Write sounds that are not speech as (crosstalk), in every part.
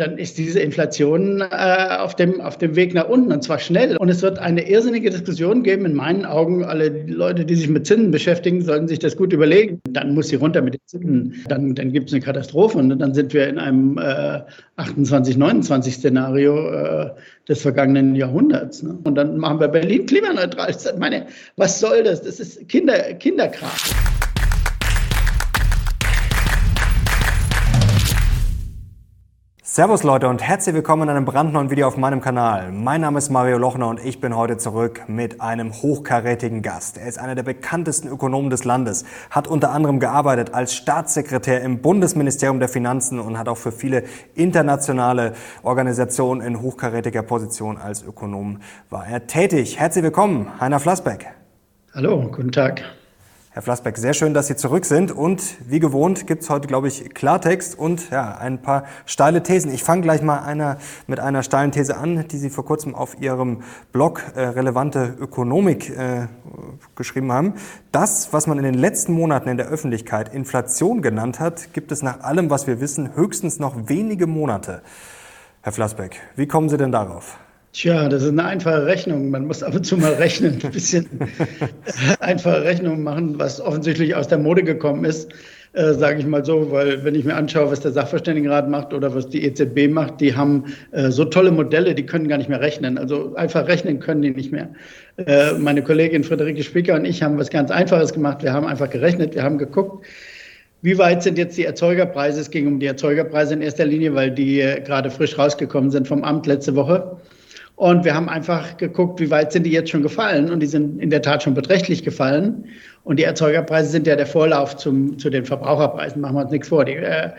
dann ist diese Inflation äh, auf, dem, auf dem Weg nach unten und zwar schnell. Und es wird eine irrsinnige Diskussion geben. In meinen Augen, alle Leute, die sich mit Zinsen beschäftigen, sollten sich das gut überlegen. Dann muss sie runter mit den Zinsen. Dann, dann gibt es eine Katastrophe und dann sind wir in einem äh, 28, 29 Szenario äh, des vergangenen Jahrhunderts. Ne? Und dann machen wir Berlin klimaneutral. Ich meine, was soll das? Das ist Kinder, Kinderkram. Servus Leute und herzlich willkommen in einem brandneuen Video auf meinem Kanal. Mein Name ist Mario Lochner und ich bin heute zurück mit einem hochkarätigen Gast. Er ist einer der bekanntesten Ökonomen des Landes, hat unter anderem gearbeitet als Staatssekretär im Bundesministerium der Finanzen und hat auch für viele internationale Organisationen in hochkarätiger Position als Ökonom war er tätig. Herzlich willkommen, Heiner Flassbeck. Hallo, guten Tag. Herr Flassbeck, sehr schön, dass Sie zurück sind. Und wie gewohnt gibt es heute, glaube ich, Klartext und ja, ein paar steile Thesen. Ich fange gleich mal einer, mit einer steilen These an, die Sie vor kurzem auf Ihrem Blog äh, Relevante Ökonomik äh, geschrieben haben. Das, was man in den letzten Monaten in der Öffentlichkeit Inflation genannt hat, gibt es nach allem, was wir wissen, höchstens noch wenige Monate. Herr Flassbeck, wie kommen Sie denn darauf? Tja, das ist eine einfache Rechnung. Man muss ab und zu mal rechnen, ein bisschen (laughs) einfache Rechnungen machen, was offensichtlich aus der Mode gekommen ist, äh, sage ich mal so, weil wenn ich mir anschaue, was der Sachverständigenrat macht oder was die EZB macht, die haben äh, so tolle Modelle, die können gar nicht mehr rechnen. Also einfach rechnen können die nicht mehr. Äh, meine Kollegin Friederike Spicker und ich haben was ganz Einfaches gemacht. Wir haben einfach gerechnet, wir haben geguckt, wie weit sind jetzt die Erzeugerpreise? Es ging um die Erzeugerpreise in erster Linie, weil die äh, gerade frisch rausgekommen sind vom Amt letzte Woche. Und wir haben einfach geguckt, wie weit sind die jetzt schon gefallen. Und die sind in der Tat schon beträchtlich gefallen. Und die Erzeugerpreise sind ja der Vorlauf zum, zu den Verbraucherpreisen. Machen wir uns nichts vor. Die äh,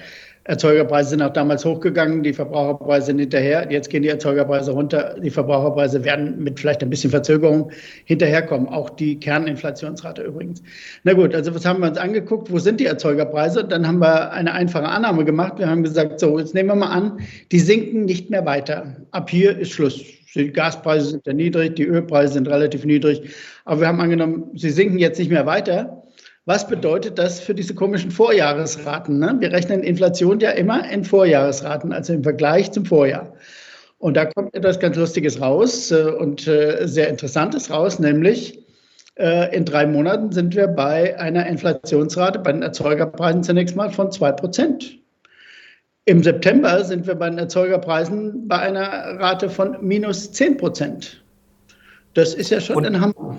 Erzeugerpreise sind auch damals hochgegangen, die Verbraucherpreise sind hinterher. Jetzt gehen die Erzeugerpreise runter. Die Verbraucherpreise werden mit vielleicht ein bisschen Verzögerung hinterherkommen. Auch die Kerninflationsrate übrigens. Na gut, also was haben wir uns angeguckt? Wo sind die Erzeugerpreise? Dann haben wir eine einfache Annahme gemacht. Wir haben gesagt, so, jetzt nehmen wir mal an, die sinken nicht mehr weiter. Ab hier ist Schluss. Die Gaspreise sind ja niedrig, die Ölpreise sind relativ niedrig. Aber wir haben angenommen, sie sinken jetzt nicht mehr weiter. Was bedeutet das für diese komischen Vorjahresraten? Ne? Wir rechnen Inflation ja immer in Vorjahresraten, also im Vergleich zum Vorjahr. Und da kommt etwas ganz Lustiges raus äh, und äh, sehr Interessantes raus, nämlich äh, in drei Monaten sind wir bei einer Inflationsrate bei den Erzeugerpreisen zunächst mal von zwei Prozent. Im September sind wir bei den Erzeugerpreisen bei einer Rate von minus 10 Prozent. Das ist ja schon und, ein Hammer.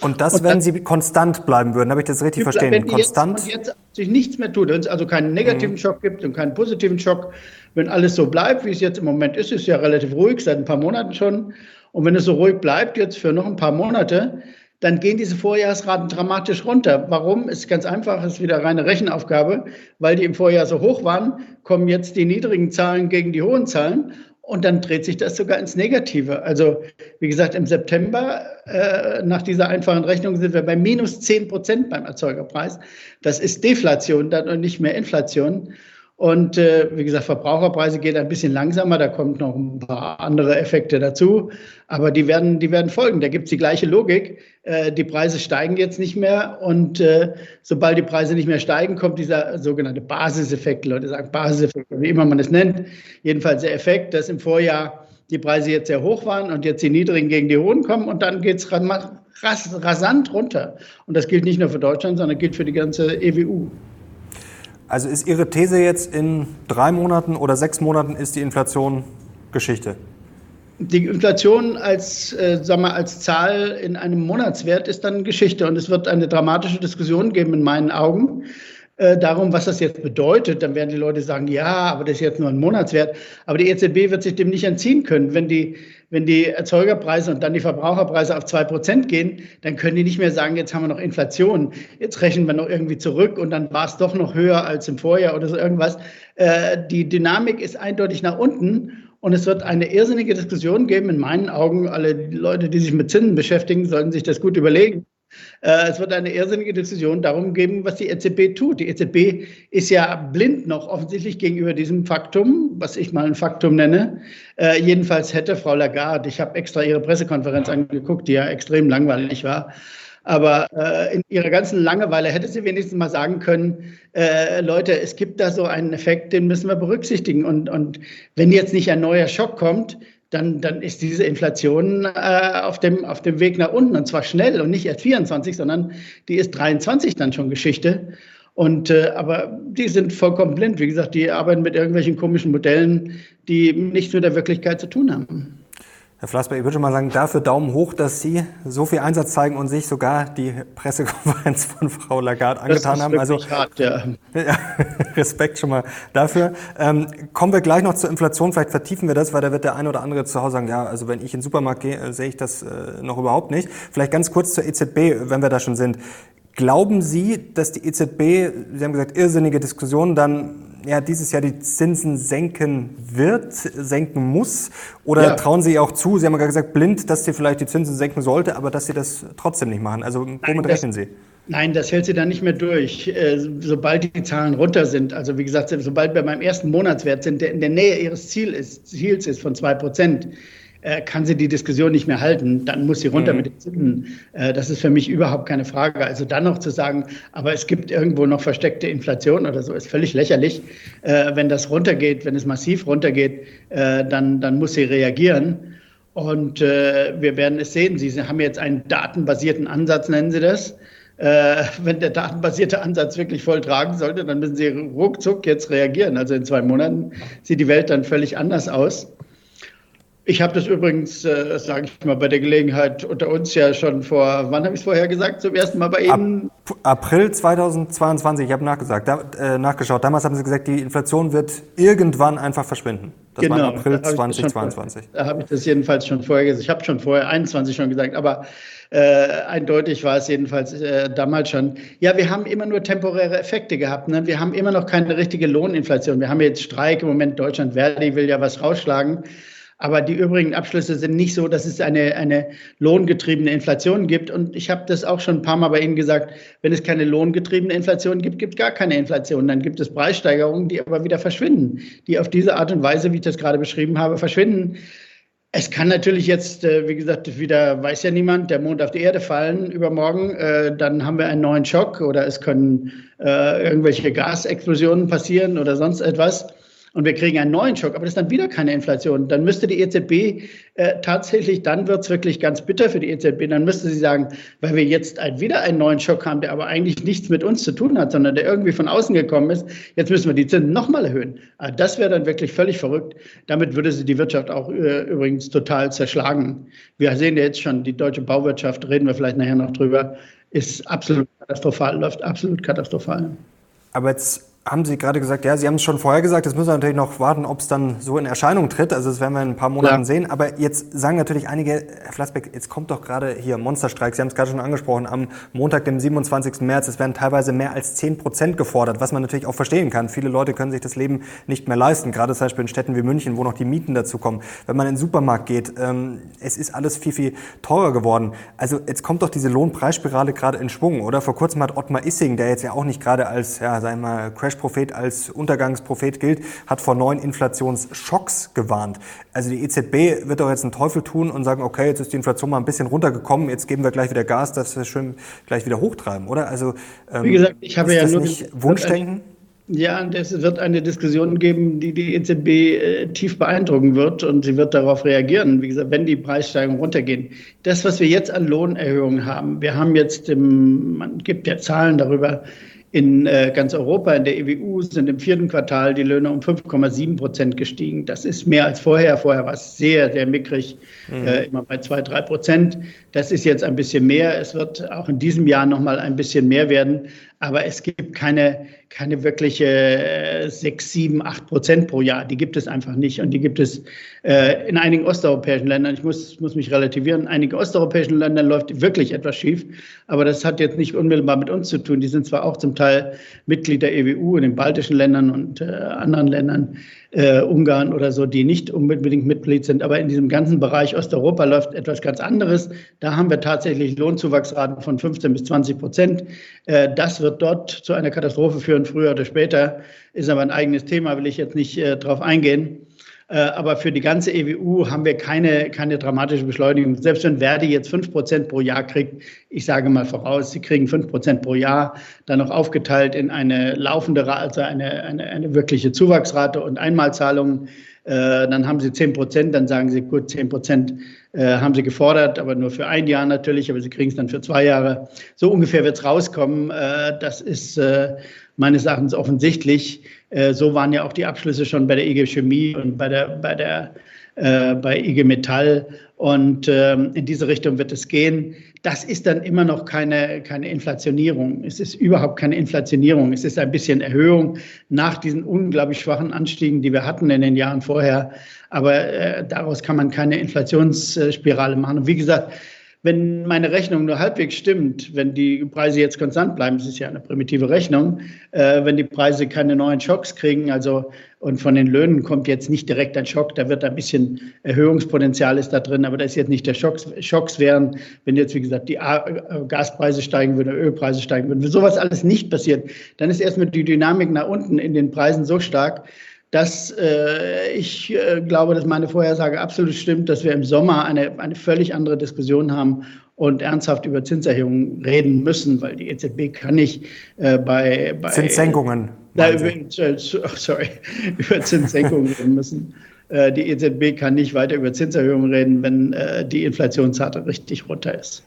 Und das, und wenn Sie konstant bleiben würden, habe ich das richtig verstanden? Wenn konstant? Jetzt, jetzt sich nichts mehr tut, wenn es also keinen negativen mhm. Schock gibt und keinen positiven Schock, wenn alles so bleibt, wie es jetzt im Moment ist, ist ja relativ ruhig, seit ein paar Monaten schon. Und wenn es so ruhig bleibt, jetzt für noch ein paar Monate, dann gehen diese Vorjahresraten dramatisch runter. Warum? Ist ganz einfach, ist wieder reine Rechenaufgabe, weil die im Vorjahr so hoch waren, kommen jetzt die niedrigen Zahlen gegen die hohen Zahlen und dann dreht sich das sogar ins Negative. Also wie gesagt, im September äh, nach dieser einfachen Rechnung sind wir bei minus 10 Prozent beim Erzeugerpreis. Das ist Deflation dann und nicht mehr Inflation. Und äh, wie gesagt, Verbraucherpreise geht ein bisschen langsamer, da kommt noch ein paar andere Effekte dazu, aber die werden, die werden folgen. Da gibt es die gleiche Logik. Äh, die Preise steigen jetzt nicht mehr und äh, sobald die Preise nicht mehr steigen, kommt dieser sogenannte Basiseffekt. Leute sagen Basiseffekt, wie immer man es nennt. Jedenfalls der Effekt, dass im Vorjahr die Preise jetzt sehr hoch waren und jetzt die niedrigen gegen die hohen kommen und dann geht es rasant runter. Und das gilt nicht nur für Deutschland, sondern gilt für die ganze EWU. Also ist Ihre These jetzt, in drei Monaten oder sechs Monaten ist die Inflation Geschichte? Die Inflation als, äh, sag mal, als Zahl in einem Monatswert ist dann Geschichte und es wird eine dramatische Diskussion geben in meinen Augen äh, darum, was das jetzt bedeutet. Dann werden die Leute sagen, ja, aber das ist jetzt nur ein Monatswert. Aber die EZB wird sich dem nicht entziehen können. Wenn die, wenn die Erzeugerpreise und dann die Verbraucherpreise auf zwei Prozent gehen, dann können die nicht mehr sagen, jetzt haben wir noch Inflation, jetzt rechnen wir noch irgendwie zurück und dann war es doch noch höher als im Vorjahr oder so irgendwas. Äh, die Dynamik ist eindeutig nach unten. Und es wird eine irrsinnige Diskussion geben. In meinen Augen, alle Leute, die sich mit Zinsen beschäftigen, sollten sich das gut überlegen. Äh, es wird eine irrsinnige Diskussion darum geben, was die EZB tut. Die EZB ist ja blind noch offensichtlich gegenüber diesem Faktum, was ich mal ein Faktum nenne. Äh, jedenfalls hätte Frau Lagarde, ich habe extra ihre Pressekonferenz angeguckt, die ja extrem langweilig war, Aber äh, in ihrer ganzen Langeweile hätte sie wenigstens mal sagen können, äh, Leute, es gibt da so einen Effekt, den müssen wir berücksichtigen. Und, und wenn jetzt nicht ein neuer Schock kommt, dann, dann ist diese Inflation äh, auf, dem, auf dem Weg nach unten und zwar schnell und nicht erst 24, sondern die ist 23 dann schon Geschichte. Und äh, aber die sind vollkommen blind. Wie gesagt, die arbeiten mit irgendwelchen komischen Modellen, die nichts mit der Wirklichkeit zu tun haben. Herr Flassberg, ich würde mal sagen, dafür Daumen hoch, dass Sie so viel Einsatz zeigen und sich sogar die Pressekonferenz (laughs) von Frau Lagarde angetan haben. Also hart, ja. (laughs) ja. Respekt schon mal dafür. Ähm, kommen wir gleich noch zur Inflation. Vielleicht vertiefen wir das, weil da wird der eine oder andere zu Hause sagen, ja, also wenn ich in den Supermarkt gehe, äh, sehe ich das äh, noch überhaupt nicht. Vielleicht ganz kurz zur EZB, wenn wir da schon sind. Glauben Sie, dass die EZB, Sie haben gesagt, irrsinnige Diskussionen, dann ja, dieses Jahr die Zinsen senken wird, senken muss? Oder ja. trauen Sie auch zu, Sie haben ja gesagt, blind, dass sie vielleicht die Zinsen senken sollte, aber dass Sie das trotzdem nicht machen? Also womit Nein, rechnen Sie? Nein, das hält sie dann nicht mehr durch, äh, sobald die Zahlen runter sind. Also wie gesagt, sobald wir beim ersten Monatswert sind, der in der Nähe ihres Ziels ist von zwei Prozent, kann sie die Diskussion nicht mehr halten, dann muss sie runter mhm. mit den Zinsen. Äh, das ist für mich überhaupt keine Frage. Also dann noch zu sagen, aber es gibt irgendwo noch versteckte Inflation oder so, ist völlig lächerlich. Äh, wenn das runtergeht, wenn es massiv runtergeht, dann, dann muss sie reagieren. Und wir werden es sehen. Sie haben jetzt einen datenbasierten Ansatz, nennen Sie das. wenn der datenbasierte Ansatz wirklich voll tragen sollte, dann müssen Sie ruckzuck jetzt reagieren. Also in zwei Monaten sieht die Welt dann völlig anders aus. Ich habe das übrigens, äh, sage ich mal, bei der Gelegenheit unter uns ja schon vor, wann habe ich es vorher gesagt, zum ersten Mal bei Ihnen? Ab April 2022, ich habe nachgesagt, da, äh, nachgeschaut. Damals haben Sie gesagt, die Inflation wird irgendwann einfach verschwinden. Das genau, war April 2022. Da habe ich das jedenfalls schon vorher gesagt. Ich habe schon vorher 21 schon gesagt, aber äh, eindeutig war es jedenfalls äh, damals schon. Ja, wir haben immer nur temporäre Effekte gehabt. Ne? Wir haben immer noch keine richtige Lohninflation. Wir haben jetzt Streik im Moment. Deutschland Verdi will ja was rausschlagen. Aber die übrigen Abschlüsse sind nicht so, dass es eine, eine lohngetriebene Inflation gibt. Und ich habe das auch schon ein paar Mal bei Ihnen gesagt, wenn es keine lohngetriebene Inflation gibt, gibt es gar keine Inflation. Dann gibt es Preissteigerungen, die aber wieder verschwinden, die auf diese Art und Weise, wie ich das gerade beschrieben habe, verschwinden. Es kann natürlich jetzt, äh, wie gesagt, wieder weiß ja niemand, der Mond auf die Erde fallen übermorgen. Äh, dann haben wir einen neuen Schock oder es können äh, irgendwelche Gasexplosionen passieren oder sonst etwas und wir kriegen einen neuen Schock, aber das ist dann wieder keine Inflation. Dann müsste die EZB äh, tatsächlich, dann wird es wirklich ganz bitter für die EZB, dann müsste sie sagen, weil wir jetzt ein, wieder einen neuen Schock haben, der aber eigentlich nichts mit uns zu tun hat, sondern der irgendwie von außen gekommen ist, jetzt müssen wir die Zinsen nochmal erhöhen. Aber ah, das wäre dann wirklich völlig verrückt. Damit würde sie die Wirtschaft auch äh, übrigens total zerschlagen. Wir sehen ja jetzt schon, die deutsche Bauwirtschaft, reden wir vielleicht nachher noch drüber, ist absolut katastrophal, läuft absolut katastrophal. Aber jetzt haben Sie gerade gesagt, ja, Sie haben es schon vorher gesagt, jetzt müssen wir natürlich noch warten, ob es dann so in Erscheinung tritt. Also das werden wir in ein paar Monaten ja. sehen. Aber jetzt sagen natürlich einige, Herr Flassbeck, jetzt kommt doch gerade hier Monsterstreik, Sie haben es gerade schon angesprochen, am Montag, dem 27. März, es werden teilweise mehr als 10 Prozent gefordert, was man natürlich auch verstehen kann. Viele Leute können sich das Leben nicht mehr leisten, gerade zum Beispiel in Städten wie München, wo noch die Mieten dazu kommen. Wenn man in den Supermarkt geht, ähm, es ist alles viel, viel teurer geworden. Also jetzt kommt doch diese Lohnpreisspirale gerade in Schwung, oder? Vor kurzem hat Ottmar Issing, der jetzt ja auch nicht gerade als, ja, sagen wir mal, Crash Crash-Prophet als Untergangsprophet gilt, hat vor neuen Inflationsschocks gewarnt. Also die EZB wird doch jetzt einen Teufel tun und sagen, okay, jetzt ist die Inflation mal ein bisschen runtergekommen, jetzt geben wir gleich wieder Gas, dass wir schön gleich wieder hochtreiben, oder? Also ähm, wie gesagt, ich habe ja nur nicht Wunschdenken. Ja, es wird eine Diskussion geben, die die EZB äh, tief beeindrucken wird und sie wird darauf reagieren, wie gesagt, wenn die Preissteigerungen runtergehen. Das, was wir jetzt an Lohnerhöhungen haben, wir haben jetzt, im, man gibt ja Zahlen darüber, in äh, ganz Europa, in der EWU, sind im vierten Quartal die Löhne um 5,7 Prozent gestiegen. Das ist mehr als vorher. Vorher war es sehr, sehr mickrig, mhm. äh, immer bei zwei, drei Prozent. Das ist jetzt ein bisschen mehr. Es wird auch in diesem Jahr noch mal ein bisschen mehr werden. Aber es gibt keine, keine wirkliche äh, sechs, sieben, acht Prozent pro Jahr. Die gibt es einfach nicht. Und die gibt es äh, in einigen osteuropäischen Ländern. Ich muss, muss mich relativieren. In einigen osteuropäischen Ländern läuft wirklich etwas schief. Aber das hat jetzt nicht unmittelbar mit uns zu tun. Die sind zwar auch zum Teil Mitglied der EWU in den baltischen Ländern und äh, anderen Ländern äh, Ungarn oder so, die nicht unbedingt Mitglied sind. Aber in diesem ganzen Bereich Osteuropa läuft etwas ganz anderes. Da haben wir tatsächlich Lohnzuwachsraten von 15 bis 20 Prozent. Äh, das wird dort zu einer Katastrophe führen, früher oder später. Ist aber ein eigenes Thema, will ich jetzt nicht äh, drauf eingehen. Äh, aber für die ganze EWU haben wir keine, keine dramatische Beschleunigung. Selbst wenn Verdi jetzt 5% pro Jahr kriegt, ich sage mal voraus, sie kriegen 5% pro Jahr, dann noch aufgeteilt in eine laufende, also eine, eine, eine wirkliche Zuwachsrate und Einmalzahlungen, äh, dann haben sie 10%, dann sagen sie, gut, 10% äh, haben sie gefordert, aber nur für ein Jahr natürlich, aber sie kriegen es dann für zwei Jahre. So ungefähr wird es rauskommen. das ist meines Erachtens offensichtlich. Äh, so waren ja auch die Abschlüsse schon bei der IG Chemie und bei der, bei der äh, bei IG Metall. Und ähm, in diese Richtung wird es gehen. Das ist dann immer noch keine, keine Inflationierung. Es ist überhaupt keine Inflationierung. Es ist ein bisschen Erhöhung nach diesen unglaublich schwachen Anstiegen, die wir hatten in den Jahren vorher. Aber äh, daraus kann man keine Inflationsspirale machen. Und wie gesagt, wenn meine Rechnung nur halbwegs stimmt, wenn die Preise jetzt konstant bleiben, das ist ja eine primitive Rechnung, äh, wenn die Preise keine neuen Schocks kriegen, also und von den Löhnen kommt jetzt nicht direkt ein Schock, da wird ein bisschen Erhöhungspotenzial ist da drin, aber da ist jetzt nicht der Schocks, Schocks wären, wenn jetzt wie gesagt die Gaspreise steigen würden, Ölpreise steigen würden, wenn sowas alles nicht passiert, dann ist erstmal die Dynamik nach unten in den Preisen so stark, dass äh, ich äh, glaube, dass meine Vorhersage absolut stimmt, dass wir im Sommer eine, eine völlig andere Diskussion haben und ernsthaft über Zinserhöhungen reden müssen, weil die EZB kann nicht äh, bei, bei Zinssenkungen. Da, über, äh, sorry, (laughs) über Zinssenkungen reden müssen. Äh, die EZB kann nicht weiter über Zinserhöhungen reden, wenn äh, die Inflationsrate richtig runter ist.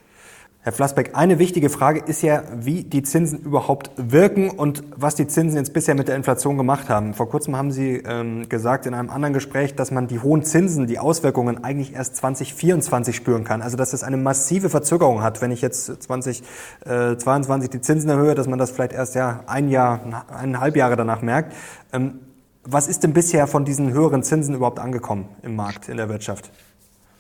Herr Flassbeck, eine wichtige Frage ist ja, wie die Zinsen überhaupt wirken und was die Zinsen jetzt bisher mit der Inflation gemacht haben. Vor kurzem haben Sie ähm, gesagt in einem anderen Gespräch, dass man die hohen Zinsen, die Auswirkungen eigentlich erst 2024 spüren kann. Also dass es eine massive Verzögerung hat, wenn ich jetzt 2022 die Zinsen erhöhe, dass man das vielleicht erst ja ein Jahr, eineinhalb Jahre danach merkt. Ähm, was ist denn bisher von diesen höheren Zinsen überhaupt angekommen im Markt, in der Wirtschaft?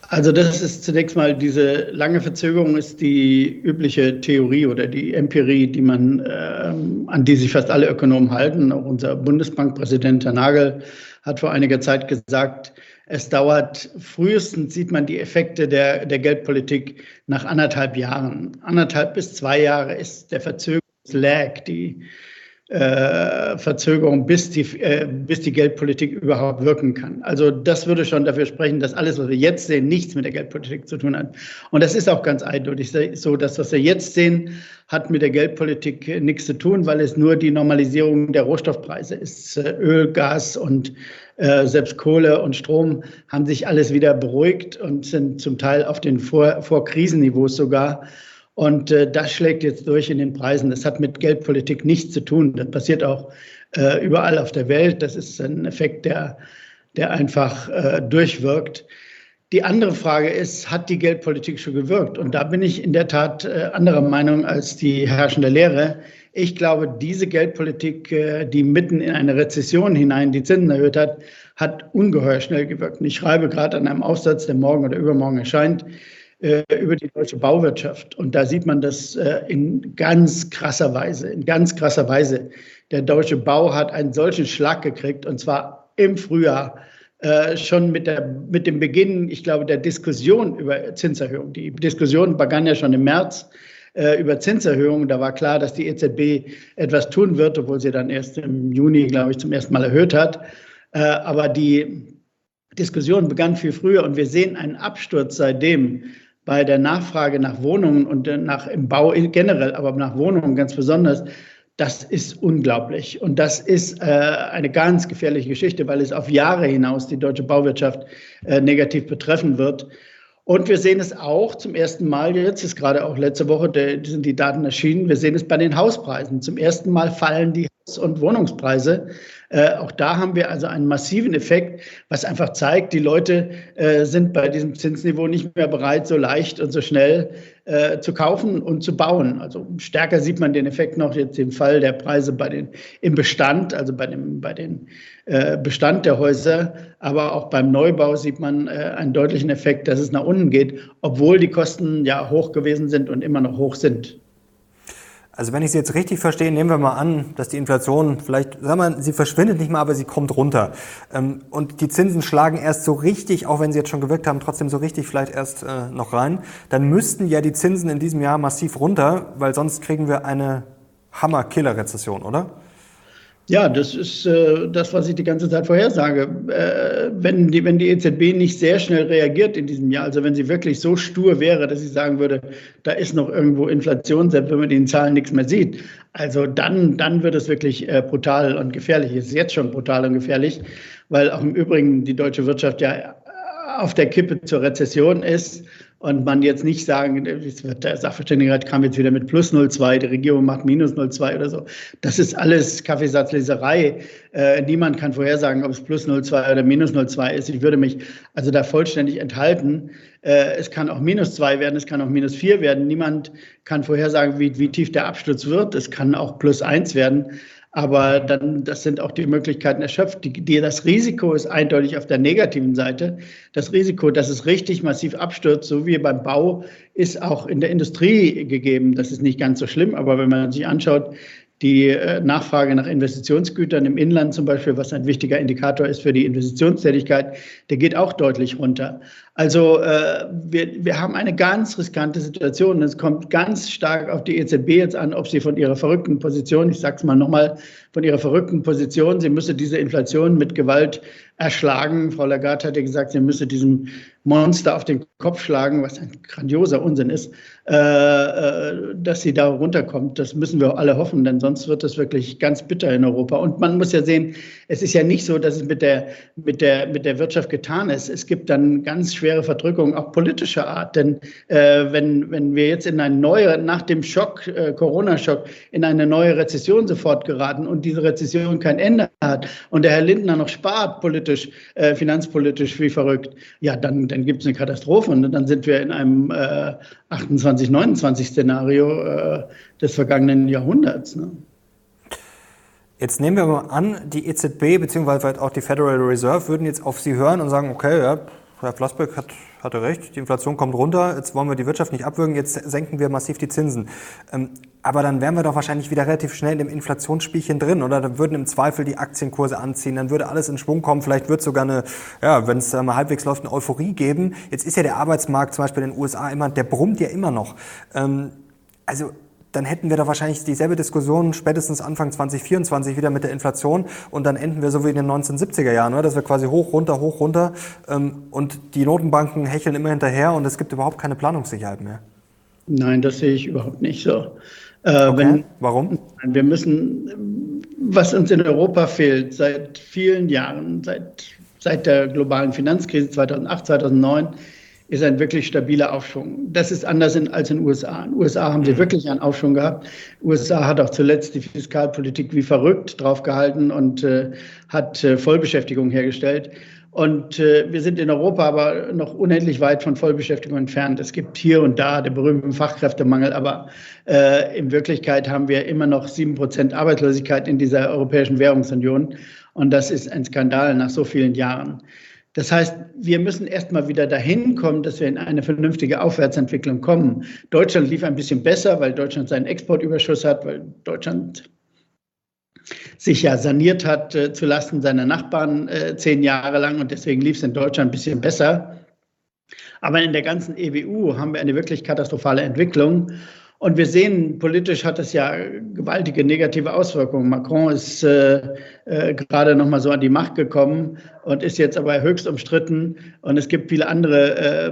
Also das ist zunächst mal diese lange Verzögerung ist die übliche Theorie oder die Empirie, die man äh, an die sich fast alle Ökonomen halten. Auch unser Bundesbankpräsident Herr Nagel hat vor einiger Zeit gesagt, es dauert frühestens sieht man die Effekte der, der Geldpolitik nach anderthalb Jahren. Anderthalb bis zwei Jahre ist der Verzögerungslag, die äh, Verzögerung, bis die, äh, bis die Geldpolitik überhaupt wirken kann. Also das würde schon dafür sprechen, dass alles, was wir jetzt sehen, nichts mit der Geldpolitik zu tun hat. Und das ist auch ganz eindeutig so, dass was wir jetzt sehen, hat mit der Geldpolitik nichts zu tun, weil es nur die Normalisierung der Rohstoffpreise ist. Äh, Öl, Gas und äh, selbst Kohle und Strom haben sich alles wieder beruhigt und sind zum Teil auf den Vor Vorkrisenniveaus sogar. Und äh, das schlägt jetzt durch in den Preisen. Das hat mit Geldpolitik nichts zu tun. Das passiert auch äh, überall auf der Welt. Das ist ein Effekt, der, der einfach äh, durchwirkt. Die andere Frage ist, hat die Geldpolitik schon gewirkt? Und da bin ich in der Tat äh, anderer Meinung als die herrschende Lehre. Ich glaube, diese Geldpolitik, äh, die mitten in eine Rezession hinein die Zinsen erhöht hat, hat ungeheuer schnell gewirkt. Und ich schreibe gerade an einem Aufsatz, der morgen oder übermorgen erscheint, über die deutsche Bauwirtschaft. Und da sieht man das äh, in ganz krasser Weise, in ganz krasser Weise. Der deutsche Bau hat einen solchen Schlag gekriegt, und zwar im Frühjahr, äh, schon mit, der, mit dem Beginn, ich glaube, der Diskussion über Zinserhöhung. Die Diskussion begann ja schon im März über Zinserhöhungen. Da war klar, dass die EZB etwas tun wird, obwohl sie dann erst im Juni, glaube ich, zum ersten Mal erhöht hat. aber die Diskussion begann viel früher und wir sehen einen Absturz seitdem bei der Nachfrage nach Wohnungen und nach im Bau generell, aber nach Wohnungen ganz besonders, das ist unglaublich. Und das ist äh, eine ganz gefährliche Geschichte, weil es auf Jahre hinaus die deutsche Bauwirtschaft äh, negativ betreffen wird. Und wir sehen es auch zum ersten Mal jetzt, ist gerade auch letzte Woche, der, sind die Daten erschienen, wir sehen es bei den Hauspreisen. Zum ersten Mal fallen die und Wohnungspreise. Äh, auch da haben wir also einen massiven Effekt, was einfach zeigt, die Leute äh, sind bei diesem Zinsniveau nicht mehr bereit, so leicht und so schnell äh, zu kaufen und zu bauen. Also stärker sieht man den Effekt noch jetzt im Fall der Preise bei den, im Bestand, also bei dem bei den äh, Bestand der Häuser, aber auch beim Neubau sieht man äh, einen deutlichen Effekt, dass es nach unten geht, obwohl die Kosten ja hoch gewesen sind und immer noch hoch sind. Also wenn ich Sie jetzt richtig verstehe, nehmen wir mal an, dass die Inflation vielleicht, sagen wir, sie verschwindet nicht mal, aber sie kommt runter. Ähm, und die Zinsen schlagen erst so richtig, auch wenn sie jetzt schon gewirkt haben, trotzdem so richtig vielleicht erst äh, noch rein. Dann müssten ja die Zinsen in diesem Jahr massiv runter, weil sonst kriegen wir eine Hammer-Killer-Rezession, oder? Ja, das ist äh, das, was ich die ganze Zeit vorhersage. Äh, wenn, die, wenn die EZB nicht sehr schnell reagiert in diesem Jahr, also wenn sie wirklich so stur wäre, dass sie sagen würde, da ist noch irgendwo Inflation, selbst wenn man den Zahlen nichts mehr sieht, also dann, dann wird es wirklich äh, brutal und gefährlich. Es ist jetzt schon brutal und gefährlich, weil auch im Übrigen die deutsche Wirtschaft ja auf der Kippe zur Rezession ist und man jetzt nicht sagen, der Sachverständigenrat kam jetzt wieder mit plus 0,2, die Regierung macht minus 0,2 oder so. Das ist alles Kaffeesatzleserei. Äh, niemand kann vorhersagen, ob es plus 0,2 oder minus 0,2 ist. Ich würde mich also da vollständig enthalten. Äh, es kann auch minus 2 werden, es kann auch minus 4 werden. Niemand kann vorhersagen, wie, wie tief der Absturz wird. Es kann auch plus 1 werden. Aber dann, das sind auch die Möglichkeiten erschöpft. Die, die, das Risiko ist eindeutig auf der negativen Seite. Das Risiko, dass es richtig massiv abstürzt, so wie beim Bau, ist auch in der Industrie gegeben. Das ist nicht ganz so schlimm. Aber wenn man sich anschaut, die äh, Nachfrage nach Investitionsgütern im Inland zum Beispiel, was ein wichtiger Indikator ist für die Investitionstätigkeit, der geht auch deutlich runter. Also äh, wir, wir haben eine ganz riskante Situation. Es kommt ganz stark auf die EZB jetzt an, ob sie von ihrer verrückten Position, ich sage es mal nochmal, von ihrer verrückten Position, sie müsse diese Inflation mit Gewalt erschlagen. Frau Lagarde hatte gesagt, sie müsse diesem Monster auf den Kopf schlagen, was ein grandioser Unsinn ist, äh, äh, dass sie da runterkommt. Das müssen wir alle hoffen, denn sonst wird es wirklich ganz bitter in Europa. Und man muss ja sehen, es ist ja nicht so, dass es mit der, mit der, mit der Wirtschaft getan ist. Es gibt dann ganz schwere Verdrückungen, auch politischer Art. Denn äh, wenn, wenn wir jetzt in eine neue, nach dem Schock, Corona-Schock, in eine neue Rezession sofort geraten und diese Rezession kein Ende hat und der Herr Lindner noch spart, politisch, äh, finanzpolitisch wie verrückt, ja, dann, dann gibt es eine Katastrophe und dann sind wir in einem äh, 28, 29 Szenario äh, des vergangenen Jahrhunderts. Ne? Jetzt nehmen wir mal an, die EZB bzw. auch die Federal Reserve würden jetzt auf Sie hören und sagen, okay, ja, Herr Flassbeck hat, hatte recht, die Inflation kommt runter, jetzt wollen wir die Wirtschaft nicht abwürgen, jetzt senken wir massiv die Zinsen. Ähm, aber dann wären wir doch wahrscheinlich wieder relativ schnell im Inflationsspielchen drin oder dann würden im Zweifel die Aktienkurse anziehen, dann würde alles in Schwung kommen, vielleicht wird sogar eine, ja, wenn es mal halbwegs läuft, eine Euphorie geben. Jetzt ist ja der Arbeitsmarkt zum Beispiel in den USA immer, der brummt ja immer noch. Ähm, also dann hätten wir da wahrscheinlich dieselbe Diskussion spätestens Anfang 2024 wieder mit der Inflation und dann enden wir so wie in den 1970er Jahren, oder? dass wir quasi hoch, runter, hoch, runter ähm, und die Notenbanken hecheln immer hinterher und es gibt überhaupt keine Planungssicherheit mehr. Nein, das sehe ich überhaupt nicht so. Äh, okay. wenn, Warum? Wir müssen, was uns in Europa fehlt seit vielen Jahren, seit, seit der globalen Finanzkrise 2008, 2009, ist ein wirklich stabiler Aufschwung. Das ist anders in, als in den USA. In den USA haben sie mhm. wirklich einen Aufschwung gehabt. USA hat auch zuletzt die Fiskalpolitik wie verrückt draufgehalten und äh, hat äh, Vollbeschäftigung hergestellt. Und äh, wir sind in Europa aber noch unendlich weit von Vollbeschäftigung entfernt. Es gibt hier und da den berühmten Fachkräftemangel, aber äh, in Wirklichkeit haben wir immer noch sieben Prozent Arbeitslosigkeit in dieser Europäischen Währungsunion. Und das ist ein Skandal nach so vielen Jahren. Das heißt, wir müssen erstmal wieder dahin kommen, dass wir in eine vernünftige Aufwärtsentwicklung kommen. Deutschland lief ein bisschen besser, weil Deutschland seinen Exportüberschuss hat, weil Deutschland sich ja saniert hat äh, zulasten seiner Nachbarn äh, zehn Jahre lang und deswegen lief es in Deutschland ein bisschen besser. Aber in der ganzen EWU haben wir eine wirklich katastrophale Entwicklung. Und wir sehen, politisch hat es ja gewaltige negative Auswirkungen. Macron ist äh, äh, gerade noch mal so an die Macht gekommen und ist jetzt aber höchst umstritten. Und es gibt viele andere äh,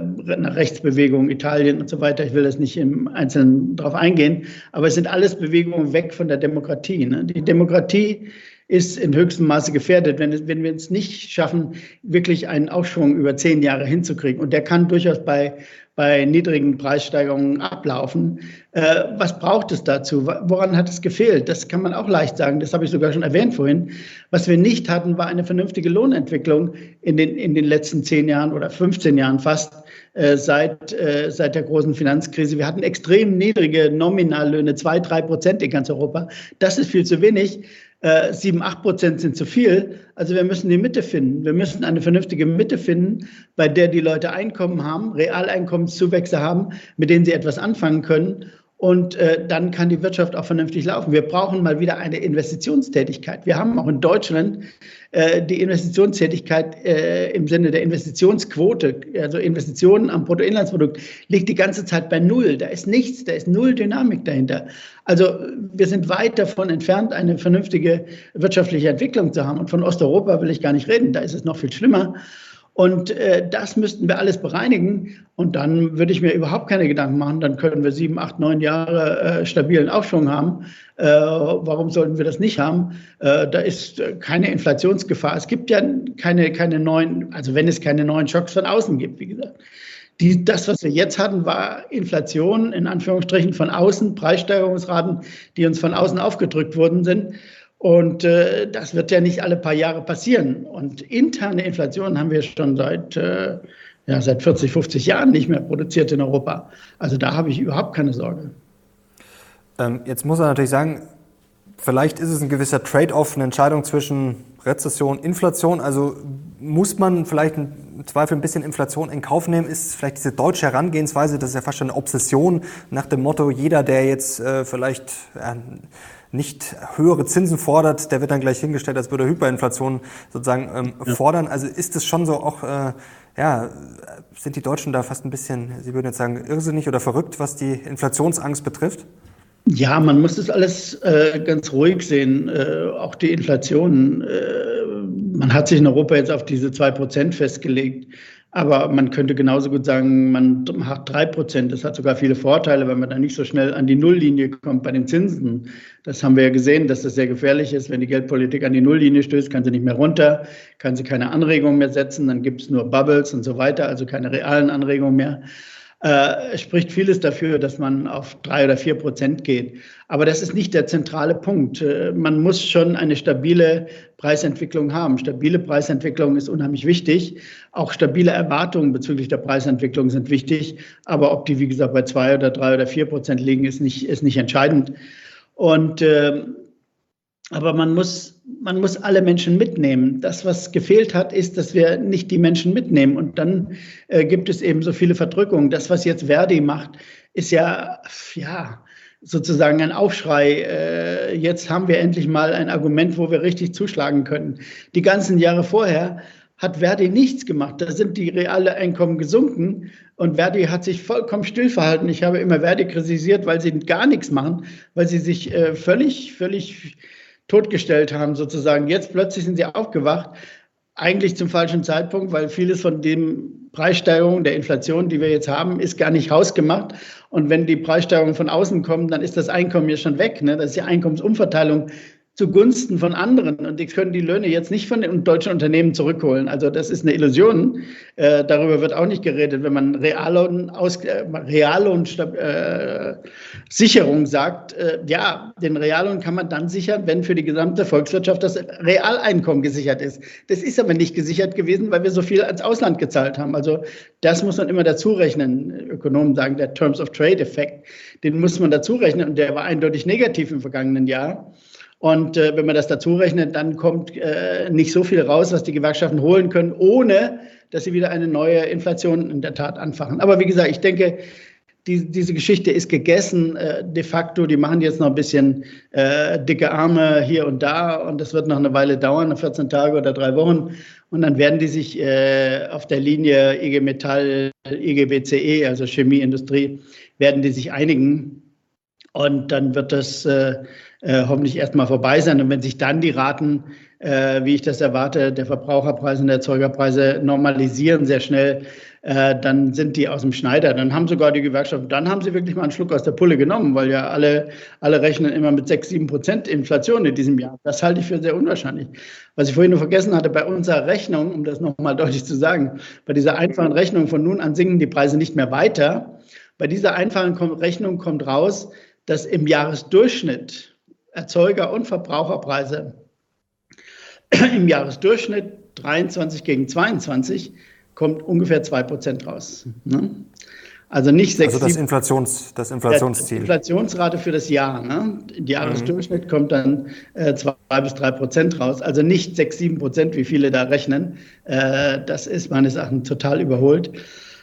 Rechtsbewegungen, Italien und so weiter. Ich will das nicht im Einzelnen darauf eingehen. Aber es sind alles Bewegungen weg von der Demokratie. Ne? Die Demokratie ist in höchstem Maße gefährdet, wenn, wenn wir es nicht schaffen, wirklich einen Aufschwung über zehn Jahre hinzukriegen. Und der kann durchaus bei bei niedrigen Preissteigerungen ablaufen. Äh, was braucht es dazu? Woran hat es gefehlt? Das kann man auch leicht sagen. Das habe ich sogar schon erwähnt vorhin. Was wir nicht hatten, war eine vernünftige Lohnentwicklung in den, in den letzten zehn Jahren oder 15 Jahren fast äh, seit, äh, seit der großen Finanzkrise. Wir hatten extrem niedrige Nominallöhne, zwei, drei Prozent in ganz Europa. Das ist viel zu wenig. Äh, sieben, acht Prozent sind zu viel. Also wir müssen die Mitte finden. Wir müssen eine vernünftige Mitte finden, bei der die Leute Einkommen haben, Realeinkommenszuwächse haben, mit denen sie etwas anfangen können. Und äh, dann kann die Wirtschaft auch vernünftig laufen. Wir brauchen mal wieder eine Investitionstätigkeit. Wir haben auch in Deutschland äh, die Investitionstätigkeit äh, im Sinne der Investitionsquote, also Investitionen am Bruttoinlandsprodukt, liegt die ganze Zeit bei Null. Da ist nichts, da ist Null Dynamik dahinter. Also wir sind weit davon entfernt, eine vernünftige wirtschaftliche Entwicklung zu haben. Und von Osteuropa will ich gar nicht reden, da ist es noch viel schlimmer. Und äh, das müssten wir alles bereinigen. Und dann würde ich mir überhaupt keine Gedanken machen. Dann können wir sieben, acht, neun Jahre äh, stabilen Aufschwung haben. Äh, warum sollten wir das nicht haben? Äh, da ist keine Inflationsgefahr. Es gibt ja keine, keine neuen, also wenn es keine neuen Schocks von außen gibt, wie gesagt. Die, das, was wir jetzt hatten, war Inflation in Anführungsstrichen von außen, Preissteigerungsraten, die uns von außen aufgedrückt worden sind. Und äh, das wird ja nicht alle paar Jahre passieren. Und interne Inflation haben wir schon seit, äh, ja, seit 40, 50 Jahren nicht mehr produziert in Europa. Also da habe ich überhaupt keine Sorge. Ähm, jetzt muss man natürlich sagen, vielleicht ist es ein gewisser Trade-off, eine Entscheidung zwischen Rezession, Inflation. Also muss man vielleicht im Zweifel ein bisschen Inflation in Kauf nehmen? Ist vielleicht diese deutsche Herangehensweise, das ist ja fast schon eine Obsession nach dem Motto, jeder, der jetzt äh, vielleicht äh, nicht höhere Zinsen fordert, der wird dann gleich hingestellt, als würde Hyperinflation sozusagen ähm, ja. fordern. Also ist es schon so auch, äh, ja, sind die Deutschen da fast ein bisschen, Sie würden jetzt sagen, irrsinnig oder verrückt, was die Inflationsangst betrifft? Ja, man muss das alles äh, ganz ruhig sehen, äh, auch die Inflation. Äh, man hat sich in Europa jetzt auf diese zwei Prozent festgelegt. Aber man könnte genauso gut sagen, man hat drei Prozent. Das hat sogar viele Vorteile, weil man dann nicht so schnell an die Nulllinie kommt bei den Zinsen. Das haben wir ja gesehen, dass das sehr gefährlich ist. Wenn die Geldpolitik an die Nulllinie stößt, kann sie nicht mehr runter, kann sie keine Anregungen mehr setzen, dann gibt es nur Bubbles und so weiter, also keine realen Anregungen mehr äh, spricht vieles dafür, dass man auf drei oder vier Prozent geht. Aber das ist nicht der zentrale Punkt. Äh, man muss schon eine stabile Preisentwicklung haben. Stabile Preisentwicklung ist unheimlich wichtig. Auch stabile Erwartungen bezüglich der Preisentwicklung sind wichtig. Aber ob die, wie gesagt, bei zwei oder drei oder vier Prozent liegen, ist nicht, ist nicht entscheidend. Und äh, aber man muss, man muss alle Menschen mitnehmen. Das, was gefehlt hat, ist, dass wir nicht die Menschen mitnehmen. Und dann äh, gibt es eben so viele Verdrückungen. Das, was jetzt Verdi macht, ist ja, ja, sozusagen ein Aufschrei. Äh, jetzt haben wir endlich mal ein Argument, wo wir richtig zuschlagen können. Die ganzen Jahre vorher hat Verdi nichts gemacht. Da sind die reale Einkommen gesunken und Verdi hat sich vollkommen still verhalten. Ich habe immer Verdi kritisiert, weil sie gar nichts machen, weil sie sich äh, völlig, völlig totgestellt haben sozusagen. Jetzt plötzlich sind sie aufgewacht, eigentlich zum falschen Zeitpunkt, weil vieles von den Preissteigerungen der Inflation, die wir jetzt haben, ist gar nicht hausgemacht. Und wenn die Preissteigerungen von außen kommen, dann ist das Einkommen ja schon weg. Ne? Das ist die Einkommensumverteilung zugunsten von anderen. Und die können die Löhne jetzt nicht von den deutschen Unternehmen zurückholen. Also das ist eine Illusion. Äh, darüber wird auch nicht geredet. Wenn man Reallohn, aus, äh, Reallohnsicherung äh, sagt, äh, ja, den Reallohn kann man dann sichern, wenn für die gesamte Volkswirtschaft das Realeinkommen gesichert ist. Das ist aber nicht gesichert gewesen, weil wir so viel als Ausland gezahlt haben. Also das muss man immer dazu rechnen. Ökonomen sagen, der Terms of Trade Effekt, den muss man dazu rechnen. Und der war eindeutig negativ im vergangenen Jahr. Und äh, wenn man das dazu rechnet, dann kommt äh, nicht so viel raus, was die Gewerkschaften holen können, ohne dass sie wieder eine neue Inflation in der Tat anfachen. Aber wie gesagt, ich denke, die, diese Geschichte ist gegessen äh, de facto. Die machen jetzt noch ein bisschen äh, dicke Arme hier und da und das wird noch eine Weile dauern, 14 Tage oder drei Wochen. Und dann werden die sich äh, auf der Linie IG Metall, IG BCE, also Chemieindustrie, werden die sich einigen. Und dann wird das äh, hoffentlich erstmal vorbei sein. Und wenn sich dann die Raten, äh, wie ich das erwarte, der Verbraucherpreise und der Erzeugerpreise normalisieren sehr schnell, äh, dann sind die aus dem Schneider. Dann haben sogar die Gewerkschaften, dann haben sie wirklich mal einen Schluck aus der Pulle genommen, weil ja alle, alle rechnen immer mit 6, 7 Prozent Inflation in diesem Jahr. Das halte ich für sehr unwahrscheinlich. Was ich vorhin noch vergessen hatte, bei unserer Rechnung, um das nochmal (laughs) deutlich zu sagen, bei dieser einfachen Rechnung von nun an sinken die Preise nicht mehr weiter. Bei dieser einfachen Rechnung kommt raus, dass im Jahresdurchschnitt Erzeuger- und Verbraucherpreise im Jahresdurchschnitt 23 gegen 22 kommt ungefähr 2 Prozent raus. Ne? Also nicht 6, Also das, Inflations, das Inflationsziel. Die Inflationsrate für das Jahr. Ne? Der Jahresdurchschnitt mhm. kommt dann äh, 2 bis 3 Prozent raus. Also nicht 6, 7 Prozent, wie viele da rechnen. Äh, das ist meines Erachtens total überholt,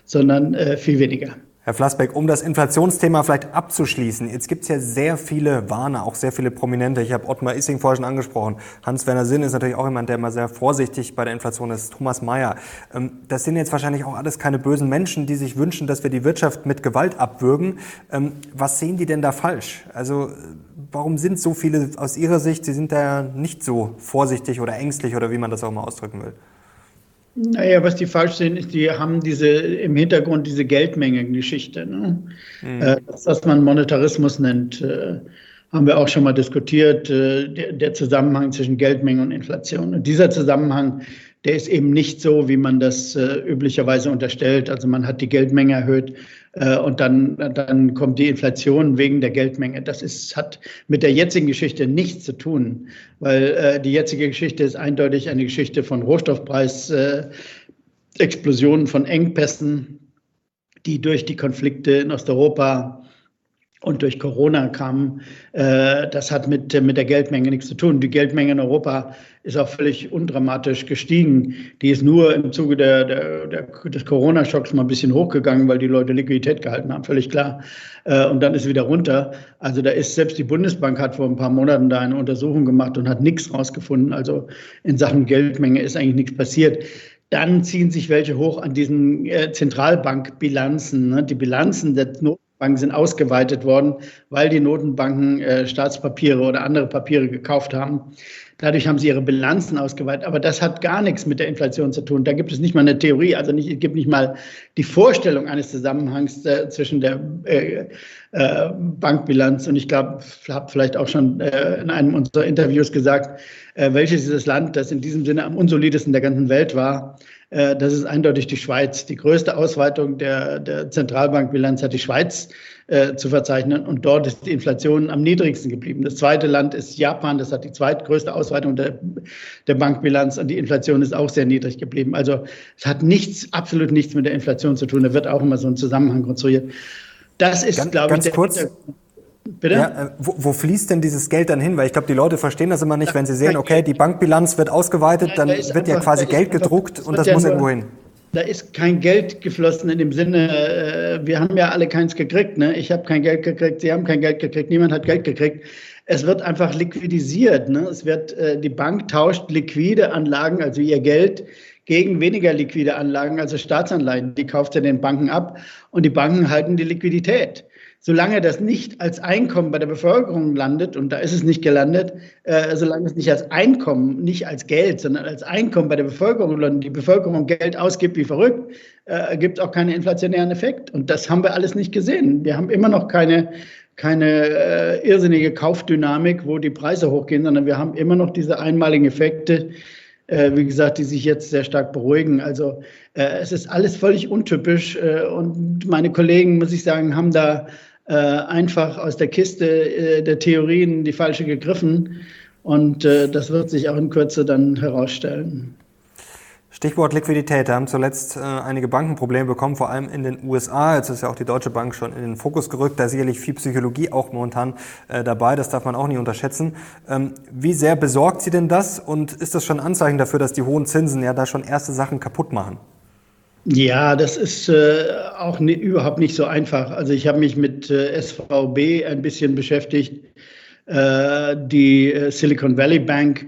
sondern äh, viel weniger. Herr Flassbeck, um das Inflationsthema vielleicht abzuschließen, jetzt gibt es ja sehr viele Warner, auch sehr viele Prominente. Ich habe Ottmar Issing vorher schon angesprochen. Hans-Werner Sinn ist natürlich auch jemand, der immer sehr vorsichtig bei der Inflation ist. Thomas Mayer. Ähm, das sind jetzt wahrscheinlich auch alles keine bösen Menschen, die sich wünschen, dass wir die Wirtschaft mit Gewalt abwürgen. Ähm, was sehen die denn da falsch? Also warum sind so viele aus Ihrer Sicht, Sie sind da nicht so vorsichtig oder ängstlich oder wie man das auch mal ausdrücken will? Naja, was die falsch sehen, ist, die haben diese im Hintergrund diese Geldmengengeschichte. Ne? Mhm. Äh, das, was man Monetarismus nennt, äh, haben wir auch schon mal diskutiert, äh, der, der, Zusammenhang zwischen Geldmenge und Inflation. Und dieser Zusammenhang, der ist eben nicht so, wie man das äh, üblicherweise unterstellt. Also man hat die Geldmenge erhöht äh, und dann, dann kommt die Inflation wegen der Geldmenge. Das ist, hat mit der jetzigen Geschichte nichts zu tun, weil äh, die jetzige Geschichte ist eindeutig eine Geschichte von Rohstoffpreis, äh, von Engpässen, die durch die Konflikte in Osteuropa und durch Corona kamen. Äh, das hat mit, mit der Geldmenge nichts zu tun. Die Geldmenge in Europa ist auch völlig undramatisch gestiegen. Die ist nur im Zuge der, der, der des Corona-Schocks mal ein bisschen hochgegangen, weil die Leute Liquidität gehalten haben, völlig klar. Äh, und dann ist wieder runter. Also da ist selbst die Bundesbank hat vor ein paar Monaten da eine Untersuchung gemacht und hat nichts rausgefunden. Also in Sachen Geldmenge ist eigentlich nichts passiert. Dann ziehen sich welche hoch an diesen äh, Zentralbankbilanzen. Ne? Die Bilanzen der Not Banken sind ausgeweitet worden, weil die Notenbanken äh, Staatspapiere oder andere Papiere gekauft haben. Dadurch haben sie ihre Bilanzen ausgeweitet. Aber das hat gar nichts mit der Inflation zu tun. Da gibt es nicht mal eine Theorie, also nicht, es gibt nicht mal die Vorstellung eines Zusammenhangs äh, zwischen der äh, äh, Bankbilanz. Und ich glaube, ich habe vielleicht auch schon äh, in einem unserer Interviews gesagt, äh, welches ist das Land, das in diesem Sinne am unsolidesten der ganzen Welt war. Äh, das ist eindeutig die Schweiz. Die größte Ausweitung der, der Zentralbankbilanz hat die Schweiz äh, zu verzeichnen und dort ist die Inflation am niedrigsten geblieben. Das zweite Land ist Japan, das hat die zweitgrößte Ausweitung der, der Bankbilanz und die Inflation ist auch sehr niedrig geblieben. Also es hat nichts, absolut nichts mit der Inflation zu tun. Da wird auch immer so ein Zusammenhang konstruiert. Das ist, glaube ich, der kurz. Bitte? Ja, äh, wo, wo, fließt denn dieses Geld dann hin? Weil ich glaube, die Leute verstehen das immer nicht, wenn sie sehen, okay, die Bankbilanz wird ausgeweitet, dann wird einfach, ja quasi Geld gedruckt und das muss irgendwo hin. Da ist kein Geld geflossen in dem Sinne, äh, wir haben ja alle keins gekriegt. Ne? Ich habe kein Geld gekriegt, Sie haben kein Geld gekriegt, niemand hat Geld gekriegt. Es wird einfach liquidisiert. Ne? Es wird, äh, die Bank tauscht liquide Anlagen, also ihr Geld, gegen weniger liquide Anlagen, also Staatsanleihen. Die kauft sie den Banken ab und die Banken halten die Liquidität solange das nicht als Einkommen bei der Bevölkerung landet, und da ist es nicht gelandet, äh, solange es nicht als Einkommen, nicht als Geld, sondern als Einkommen bei der Bevölkerung landet, die Bevölkerung Geld ausgibt wie verrückt, äh, gibt es auch keinen inflationären Effekt. Und das haben wir alles nicht gesehen. Wir haben immer noch keine, keine äh, irrsinnige Kaufdynamik, wo die Preise hochgehen, sondern wir haben immer noch diese einmaligen Effekte, äh, wie gesagt, die sich jetzt sehr stark beruhigen. Also äh, es ist alles völlig untypisch äh, und meine Kollegen, muss ich sagen, haben da äh, einfach aus der Kiste äh, der Theorien die falsche gegriffen. Und äh, das wird sich auch in Kürze dann herausstellen. Stichwort Liquidität. Da haben zuletzt äh, einige Banken Probleme bekommen, vor allem in den USA. Jetzt ist ja auch die Deutsche Bank schon in den Fokus gerückt. Da ist sicherlich viel Psychologie auch momentan äh, dabei. Das darf man auch nicht unterschätzen. Ähm, wie sehr besorgt Sie denn das? Und ist das schon ein Anzeichen dafür, dass die hohen Zinsen ja da schon erste Sachen kaputt machen? Ja, das ist äh, auch nie, überhaupt nicht so einfach. Also ich habe mich mit äh, SVB ein bisschen beschäftigt. Äh, die äh, Silicon Valley Bank,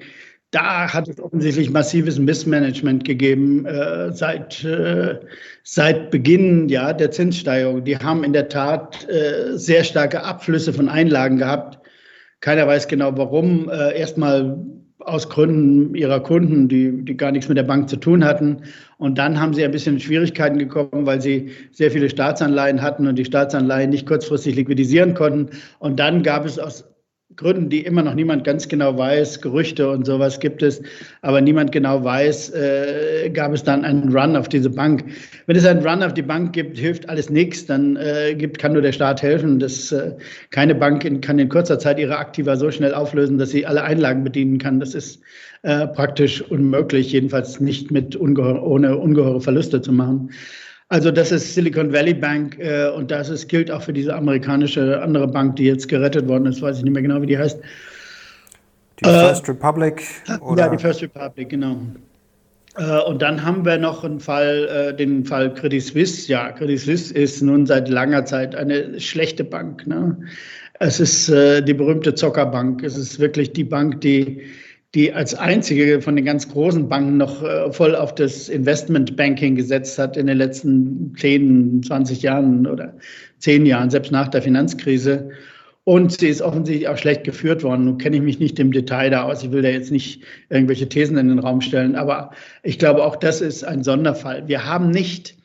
da hat es offensichtlich massives Missmanagement gegeben äh, seit, äh, seit Beginn ja, der Zinssteigerung. Die haben in der Tat sehr starke Abflüsse von Einlagen gehabt. Keiner weiß genau warum. Erstmal aus Gründen ihrer Kunden, die, die gar nichts mit der Bank zu tun hatten. Und dann haben sie ein bisschen in Schwierigkeiten gekommen, weil sie sehr viele Staatsanleihen hatten und die Staatsanleihen nicht kurzfristig liquidisieren konnten. Und dann gab es aus Gründen, die immer noch niemand ganz genau weiß, Gerüchte und sowas gibt es, aber niemand genau weiß, äh, gab es dann einen Run auf diese Bank. Wenn es einen Run auf die Bank gibt, hilft alles nichts, dann äh, gibt, kann nur der Staat helfen. Das, äh, keine Bank in, kann in kurzer Zeit ihre Aktiva so schnell auflösen, dass sie alle Einlagen bedienen kann. Das ist äh, praktisch unmöglich, jedenfalls nicht mit ungeheur, ohne ungeheure Verluste zu machen. Also das ist Silicon Valley Bank äh, und das ist, gilt auch für diese amerikanische andere Bank, die jetzt gerettet worden ist, weiß ich nicht mehr genau, wie die heißt. Die First äh, Republic? Oder? Ja, die First Republic, genau. Äh, und dann haben wir noch einen Fall, äh, den Fall Credit Suisse. Ja, Credit Suisse ist nun seit langer Zeit eine schlechte Bank. Ne? Es ist äh, die berühmte Zockerbank. Es ist wirklich die Bank, die, die als einzige von den ganz großen Banken noch voll auf das Investmentbanking gesetzt hat in den letzten 10, 20 Jahren oder 10 Jahren, selbst nach der Finanzkrise. Und sie ist offensichtlich auch schlecht geführt worden. Nun kenne ich mich nicht im Detail da aus. Ich will da jetzt nicht irgendwelche Thesen in den Raum stellen. Aber ich glaube, auch das ist ein Sonderfall. Wir haben nicht,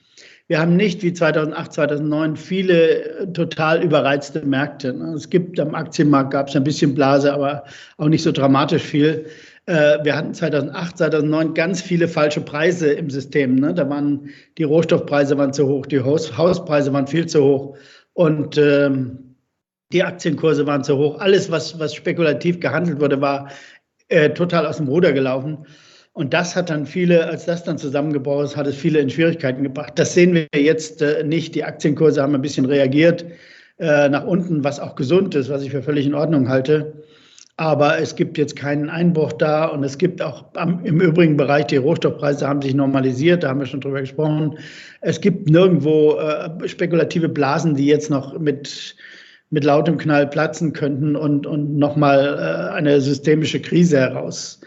wir haben nicht wie 2008, 2009 viele total überreizte Märkte. Es gibt am Aktienmarkt gab es ein bisschen Blase, aber auch nicht so dramatisch viel. Äh, wir hatten 2008, 2009 ganz viele falsche Preise im System. Ne? Da waren die Rohstoffpreise waren zu hoch, die Hauspreise waren viel zu hoch. Und ähm, die Aktienkurse waren zu hoch. Alles, was, was spekulativ gehandelt wurde, war äh, total aus dem Ruder gelaufen. Und das hat dann viele, als das dann zusammengebaut ist, hat es viele in Schwierigkeiten gebracht. Das sehen wir jetzt äh, nicht. Die Aktienkurse haben ein bisschen reagiert äh, nach unten, was auch gesund ist, was ich für völlig in Ordnung halte. Aber es gibt jetzt keinen Einbruch da und es gibt auch im übrigen Bereich, die Rohstoffpreise haben sich normalisiert, da haben wir schon drüber gesprochen. Es gibt nirgendwo äh, spekulative Blasen, die jetzt noch mit mit lautem Knall platzen könnten und, und nochmal äh, eine systemische Krise heraus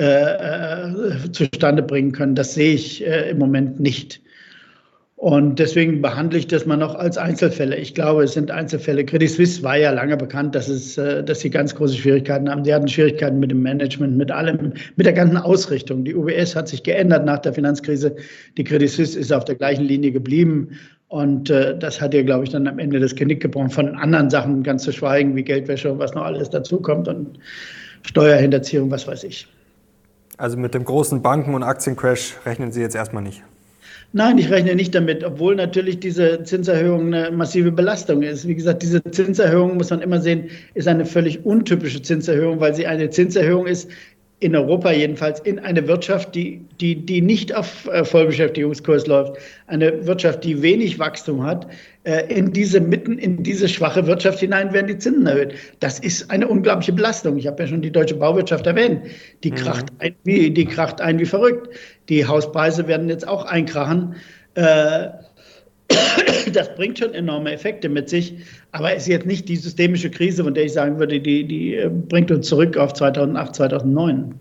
äh, äh, zustande bringen können. Das sehe ich äh, im Moment nicht. Und deswegen behandle ich das mal noch als Einzelfälle. Ich glaube, es sind Einzelfälle. Credit Suisse war ja lange bekannt, dass, es, äh, dass sie ganz große Schwierigkeiten haben. Sie hatten Schwierigkeiten mit dem Management, mit allem, mit der ganzen Ausrichtung. Die UBS hat sich geändert nach der Finanzkrise. Die Credit Suisse ist auf der gleichen Linie geblieben. Und äh, das hat ihr, glaube ich, dann am Ende das Genick gebrochen. Von anderen Sachen ganz zu schweigen, wie Geldwäsche und was noch alles dazukommt und Steuerhinterziehung, was weiß ich. Also mit dem großen Banken- und Aktiencrash rechnen Sie jetzt erstmal nicht? Nein, ich rechne nicht damit, obwohl natürlich diese Zinserhöhung eine massive Belastung ist. Wie gesagt, diese Zinserhöhung muss man immer sehen, ist eine völlig untypische Zinserhöhung, weil sie eine Zinserhöhung ist, in Europa jedenfalls, in eine Wirtschaft, die, die, die nicht auf äh, Vollbeschäftigungskurs läuft, eine Wirtschaft, die wenig Wachstum hat, äh, in diese mitten in diese schwache Wirtschaft hinein werden die Zinsen erhöht. Das ist eine unglaubliche Belastung. Ich habe ja schon die deutsche Bauwirtschaft erwähnt. Die mhm. kracht ein wie, die kracht ein wie verrückt. Die Hauspreise werden jetzt auch einkrachen. Äh, (coughs) das bringt schon enorme Effekte mit sich, aber es ist jetzt nicht die systemische Krise, von der ich sagen würde, die, die äh, bringt uns zurück auf 2008, 2009.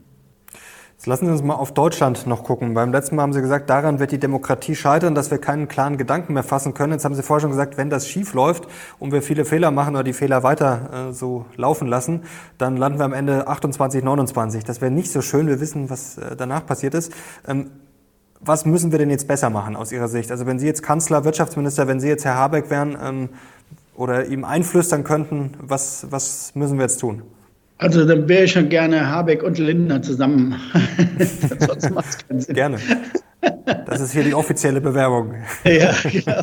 Jetzt lassen Sie uns mal auf Deutschland noch gucken. Beim letzten Mal haben Sie gesagt, daran wird die Demokratie scheitern, dass wir keinen klaren Gedanken mehr fassen können. Jetzt haben Sie vorher schon gesagt, wenn das schief läuft und wir viele Fehler machen oder die Fehler weiter äh, so laufen lassen, dann landen wir am Ende 28, 29. Das wäre nicht so schön. Wir wissen, was äh, danach passiert ist. Ähm, was müssen wir denn jetzt besser machen aus Ihrer Sicht? Also wenn Sie jetzt Kanzler, Wirtschaftsminister, wenn Sie jetzt Herr Habeck wären ähm, oder ihm einflüstern könnten, was, was müssen wir jetzt tun? Also dann wäre ich schon gerne Habeck und Lindner zusammen. (laughs) Sonst macht es keinen Sinn. Gerne. Das ist hier die offizielle Bewerbung. ja, genau.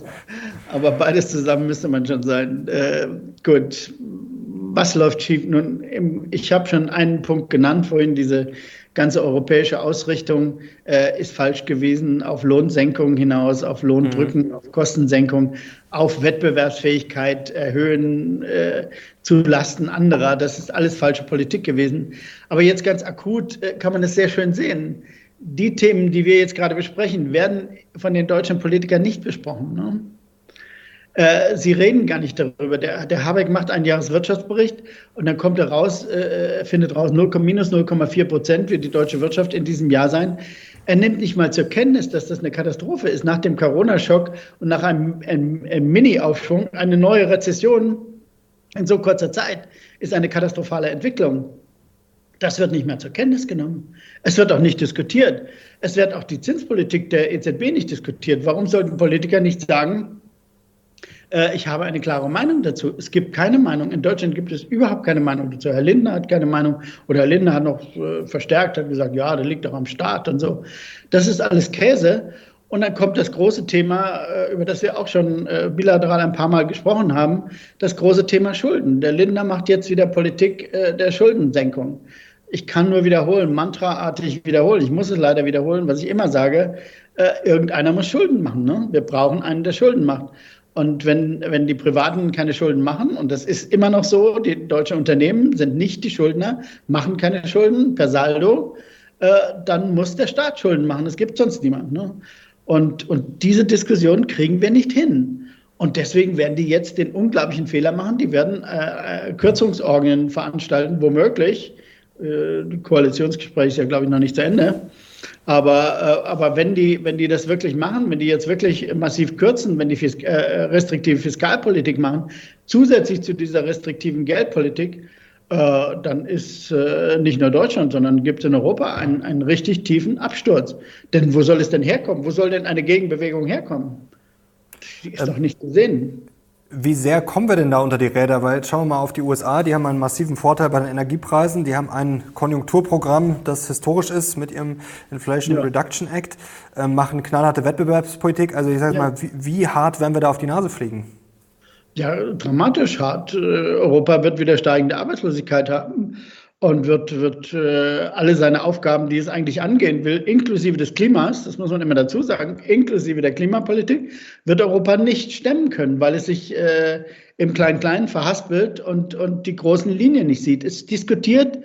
Aber beides zusammen müsste man schon sein. Äh, gut, was läuft schief? Nun, ich habe schon einen Punkt genannt vorhin, diese ganze europäische Ausrichtung äh, ist falsch gewesen auf Lohnsenkung hinaus, auf Lohndrücken, mhm. auf Kostensenkung, auf Wettbewerbsfähigkeit erhöhen äh, zu Lasten anderer. Das ist alles falsche Politik gewesen. Aber jetzt ganz akut äh, kann man es sehr schön sehen. Die Themen, die wir jetzt gerade besprechen, werden von den deutschen Politikern nicht besprochen. Ne? Äh, sie reden gar nicht darüber. Der, der Habeck macht einen Jahreswirtschaftsbericht und dann kommt er raus, äh, findet raus, 0, minus 0,4 Prozent wird die deutsche Wirtschaft in diesem Jahr sein. Er nimmt nicht mal zur Kenntnis, dass das eine Katastrophe ist. Nach dem Corona-Schock und nach einem, einem, einem Mini-Aufschwung, eine neue Rezession in so kurzer Zeit ist eine katastrophale Entwicklung. Das wird nicht mehr zur Kenntnis genommen. Es wird auch nicht diskutiert. Es wird auch die Zinspolitik der EZB nicht diskutiert. Warum sollten Politiker nicht sagen, ich habe eine klare Meinung dazu. Es gibt keine Meinung. In Deutschland gibt es überhaupt keine Meinung dazu. Herr Lindner hat keine Meinung oder Herr Lindner hat noch äh, verstärkt, hat gesagt, ja, der liegt doch am Staat und so. Das ist alles Käse. Und dann kommt das große Thema, äh, über das wir auch schon bilateral ein paar Mal gesprochen haben, das große Thema Schulden. Der Lindner macht jetzt wieder Politik der Schuldensenkung. Ich kann nur wiederholen, mantraartig wiederholen. Ich muss es leider wiederholen, was ich immer sage. irgendeiner muss Schulden machen. Ne? Wir brauchen einen, der Schulden macht. Und wenn, wenn die Privaten keine Schulden machen, und das ist immer noch so, die deutschen Unternehmen sind nicht die Schuldner, machen keine Schulden per Saldo, äh, dann muss der Staat Schulden machen. Es gibt sonst niemanden. Ne? Und, und diese Diskussion kriegen wir nicht hin. Und deswegen werden die jetzt den unglaublichen Fehler machen. Die werden äh, Kürzungsorgien veranstalten, womöglich. Äh, Koalitionsgespräch ist ja, glaube ich, noch nicht zu Ende. Aber, äh, aber wenn, die, wenn die das wirklich machen, wenn die jetzt wirklich massiv kürzen, wenn die Fisk äh, restriktive Fiskalpolitik machen, zusätzlich zu dieser restriktiven Geldpolitik, äh, dann ist äh, nicht nur Deutschland, sondern gibt es in Europa einen, einen richtig tiefen Absturz. Denn wo soll es denn herkommen? Wo soll denn eine Gegenbewegung herkommen? Die ist ähm, doch nicht zu sehen. Wie sehr kommen wir denn da unter die Räder? Weil jetzt schauen wir mal auf die USA, die haben einen massiven Vorteil bei den Energiepreisen, die haben ein Konjunkturprogramm, das historisch ist mit ihrem Inflation ja. Reduction Act, äh, machen knallharte Wettbewerbspolitik. Also ich sage ja. mal, wie, wie hart werden wir da auf die Nase fliegen? Ja, dramatisch hart. Äh, Europa wird wieder steigende Arbeitslosigkeit haben und wird, wird äh, alle seine Aufgaben, die es eigentlich angehen will, inklusive des Klimas, das muss man immer dazu sagen, inklusive der Klimapolitik, wird Europa nicht stemmen können, weil es sich äh, im Klein-Klein verhaspelt und, und die großen Linien nicht sieht. Es diskutiert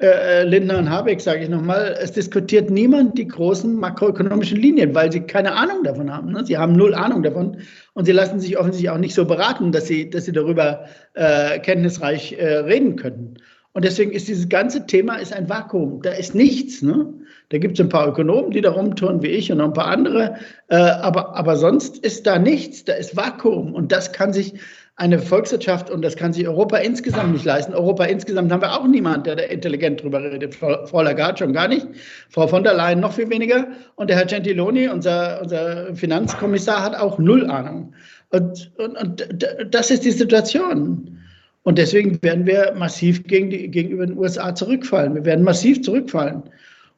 äh, Lindner und Habeck, sage ich nochmal, es diskutiert niemand die großen makroökonomischen Linien, weil sie keine Ahnung davon haben. Ne? Sie haben null Ahnung davon und sie lassen sich offensichtlich auch nicht so beraten, dass sie, dass sie darüber äh, kenntnisreich äh, reden können. Und deswegen ist dieses ganze Thema ist ein Vakuum. Da ist nichts. Ne? Da gibt es ein paar Ökonomen, die da rumtun, wie ich und noch ein paar andere. Äh, aber, aber sonst ist da nichts. Da ist Vakuum. Und das kann sich eine Volkswirtschaft und das kann sich Europa insgesamt nicht leisten. Europa insgesamt haben wir auch niemanden, der da intelligent drüber redet. Frau, Frau Lagarde schon gar nicht, Frau von der Leyen noch viel weniger und der Herr Gentiloni, unser, unser Finanzkommissar, hat auch null Ahnung. Und, und, und das ist die Situation. Und deswegen werden wir massiv gegen die, gegenüber den USA zurückfallen. Wir werden massiv zurückfallen.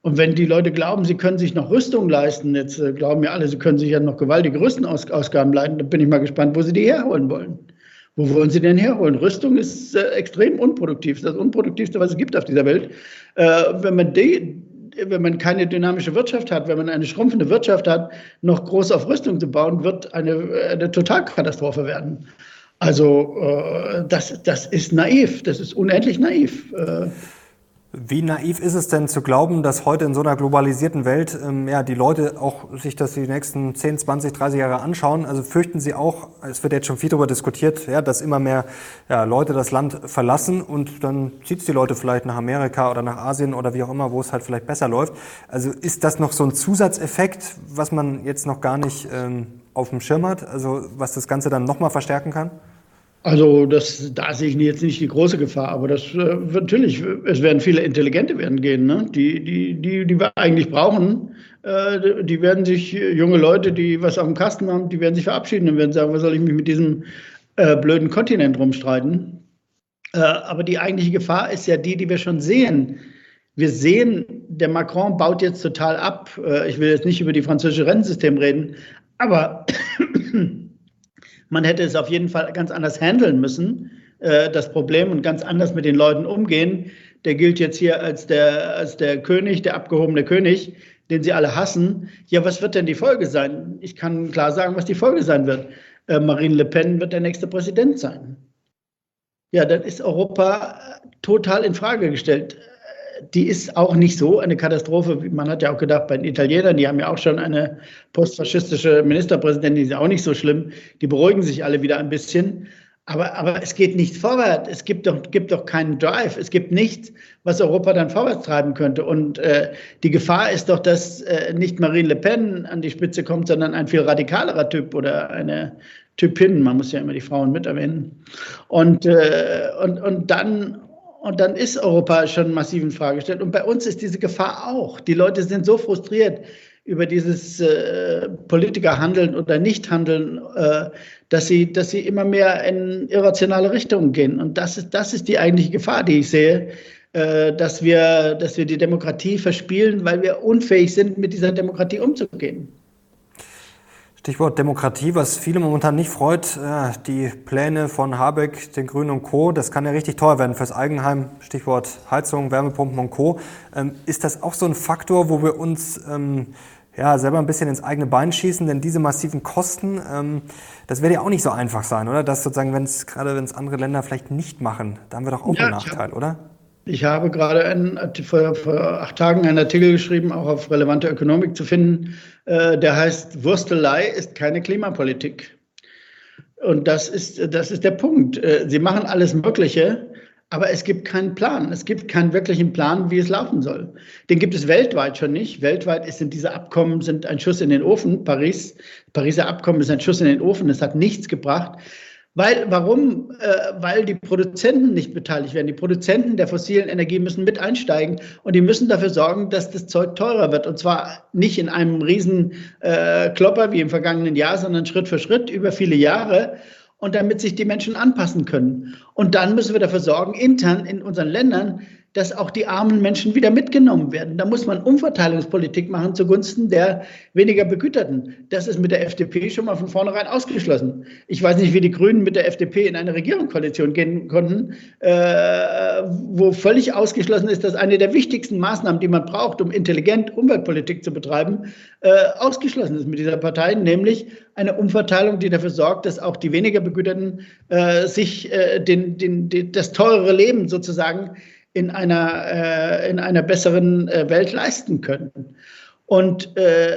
Und wenn die Leute glauben, sie können sich noch Rüstung leisten, jetzt äh, glauben ja alle, sie können sich ja noch gewaltige Rüstenausgaben leisten, dann bin ich mal gespannt, wo sie die herholen wollen. Wo wollen Sie denn herholen? Rüstung ist äh, extrem unproduktiv. Das Unproduktivste, was es gibt auf dieser Welt. Äh, wenn, man die, wenn man keine dynamische Wirtschaft hat, wenn man eine schrumpfende Wirtschaft hat, noch groß auf Rüstung zu bauen, wird eine, eine Totalkatastrophe werden. Also äh, das, das ist naiv, das ist unendlich naiv. Äh, wie naiv ist es denn zu glauben, dass heute in so einer globalisierten Welt ähm, ja, die Leute auch sich das die nächsten 10, 20, 30 Jahre anschauen? Also fürchten Sie auch, es wird jetzt schon viel darüber diskutiert, ja, dass immer mehr ja, Leute das Land verlassen und dann zieht es die Leute vielleicht nach Amerika oder nach Asien oder wie auch immer, wo es halt vielleicht besser läuft. Also ist das noch so ein Zusatzeffekt, was man jetzt noch gar nicht ähm, auf dem Schirm hat, also was das Ganze dann nochmal verstärken kann? Also das, da sehe ich jetzt nicht die große Gefahr, aber das äh, natürlich, es werden viele Intelligente werden gehen, ne? die, die, die, die wir eigentlich brauchen. Äh, die werden sich, junge Leute, die was auf dem Kasten haben, die werden sich verabschieden und werden sagen, was soll ich mich mit diesem äh, blöden Kontinent rumstreiten. Äh, aber die eigentliche Gefahr ist ja die, die wir schon sehen. Wir sehen, der Macron baut jetzt total ab. Äh, ich will jetzt nicht über die französische Rentensystem reden, aber man hätte es auf jeden Fall ganz anders handeln müssen, äh, das Problem, und ganz anders mit den Leuten umgehen. Der gilt jetzt hier als der, als der König, der abgehobene König, den sie alle hassen. Ja, was wird denn die Folge sein? Ich kann klar sagen, was die Folge sein wird. Äh, Marine Le Pen wird der nächste Präsident sein. Ja, dann ist Europa total in Frage gestellt die ist auch nicht so eine Katastrophe. Man hat ja auch gedacht, bei den Italienern, die haben ja auch schon eine postfaschistische Ministerpräsidentin, die ist auch nicht so schlimm. Die beruhigen sich alle wieder ein bisschen. Aber, aber es geht nicht vorwärts. Es gibt doch, gibt doch keinen Drive. Es gibt nichts, was Europa dann vorwärts treiben könnte. Und äh, die Gefahr ist doch, dass äh, nicht Marine Le Pen an die Spitze kommt, sondern ein viel radikalerer Typ oder eine Typin. Man muss ja immer die Frauen mit erwähnen. Und, äh, und, und dann und dann ist Europa schon massiv in Frage gestellt. Und bei uns ist diese Gefahr auch. Die Leute sind so frustriert über dieses äh, Politikerhandeln oder Nichthandeln, äh, dass, sie, dass sie immer mehr in irrationale Richtungen gehen. Und das ist, das ist die eigentliche Gefahr, die ich sehe, äh, dass, wir, dass wir die Demokratie verspielen, weil wir unfähig sind, mit dieser Demokratie umzugehen. Stichwort Demokratie, was viele momentan nicht freut, äh, die Pläne von Habeck, den Grünen und Co., das kann ja richtig teuer werden fürs Eigenheim, Stichwort Heizung, Wärmepumpen und Co. Ähm, ist das auch so ein Faktor, wo wir uns ähm, ja, selber ein bisschen ins eigene Bein schießen? Denn diese massiven Kosten, ähm, das wird ja auch nicht so einfach sein, oder? Dass sozusagen, wenn es, gerade wenn es andere Länder vielleicht nicht machen, da haben wir doch auch ja, einen Nachteil, oder? Ich habe gerade einen, vor, vor, acht Tagen einen Artikel geschrieben, auch auf relevante Ökonomik zu finden, äh, der heißt, Wurstelei ist keine Klimapolitik. Und das ist, das ist der Punkt. Äh, sie machen alles Mögliche, aber es gibt keinen Plan. Es gibt keinen wirklichen Plan, wie es laufen soll. Den gibt es weltweit schon nicht. Weltweit sind diese Abkommen sind ein Schuss in den Ofen. Paris, Pariser Abkommen ist ein Schuss in den Ofen. Es hat nichts gebracht. Weil, warum? Äh, weil die Produzenten nicht beteiligt werden. Die Produzenten der fossilen Energie müssen mit einsteigen und die müssen dafür sorgen, dass das Zeug teurer wird. Und zwar nicht in einem riesen äh, Klopper wie im vergangenen Jahr, sondern Schritt für Schritt über viele Jahre und damit sich die Menschen anpassen können. Und dann müssen wir dafür sorgen, intern in unseren Ländern, dass auch die armen Menschen wieder mitgenommen werden. Da muss man Umverteilungspolitik machen zugunsten der weniger Begüterten. Das ist mit der FDP schon mal von vornherein ausgeschlossen. Ich weiß nicht, wie die Grünen mit der FDP in eine Regierungskoalition gehen konnten, äh, wo völlig ausgeschlossen ist, dass eine der wichtigsten Maßnahmen, die man braucht, um intelligent Umweltpolitik zu betreiben, äh, ausgeschlossen ist mit dieser Partei, nämlich eine Umverteilung, die dafür sorgt, dass auch die weniger Begüterten äh, sich äh, den, den, den, das teurere Leben sozusagen in einer, äh, in einer besseren äh, Welt leisten können. Und äh,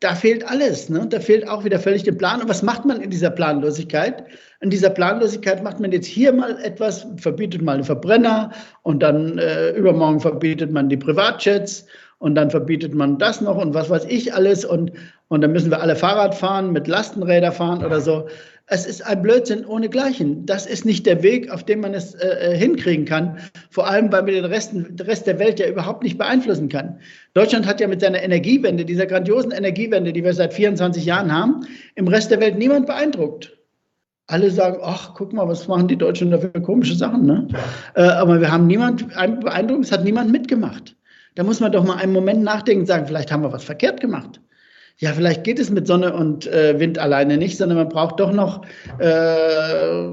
da fehlt alles. Ne? Da fehlt auch wieder völlig der Plan. Und was macht man in dieser Planlosigkeit? In dieser Planlosigkeit macht man jetzt hier mal etwas, verbietet mal einen Verbrenner und dann äh, übermorgen verbietet man die Privatjets und dann verbietet man das noch und was weiß ich alles und, und dann müssen wir alle Fahrrad fahren, mit Lastenräder fahren oder so. Es ist ein Blödsinn ohnegleichen. Das ist nicht der Weg, auf dem man es äh, äh hinkriegen kann. Vor allem, weil man den Rest, den Rest der Welt ja überhaupt nicht beeinflussen kann. Deutschland hat ja mit seiner Energiewende, dieser grandiosen Energiewende, die wir seit 24 Jahren haben, im Rest der Welt niemand beeindruckt. Alle sagen, ach, guck mal, was machen die Deutschen da für komische Sachen. Ne? Äh, aber wir haben niemand beeindruckt, es hat niemand mitgemacht. Da muss man doch mal einen Moment nachdenken und sagen, vielleicht haben wir was verkehrt gemacht ja, vielleicht geht es mit Sonne und äh, Wind alleine nicht, sondern man braucht doch noch äh,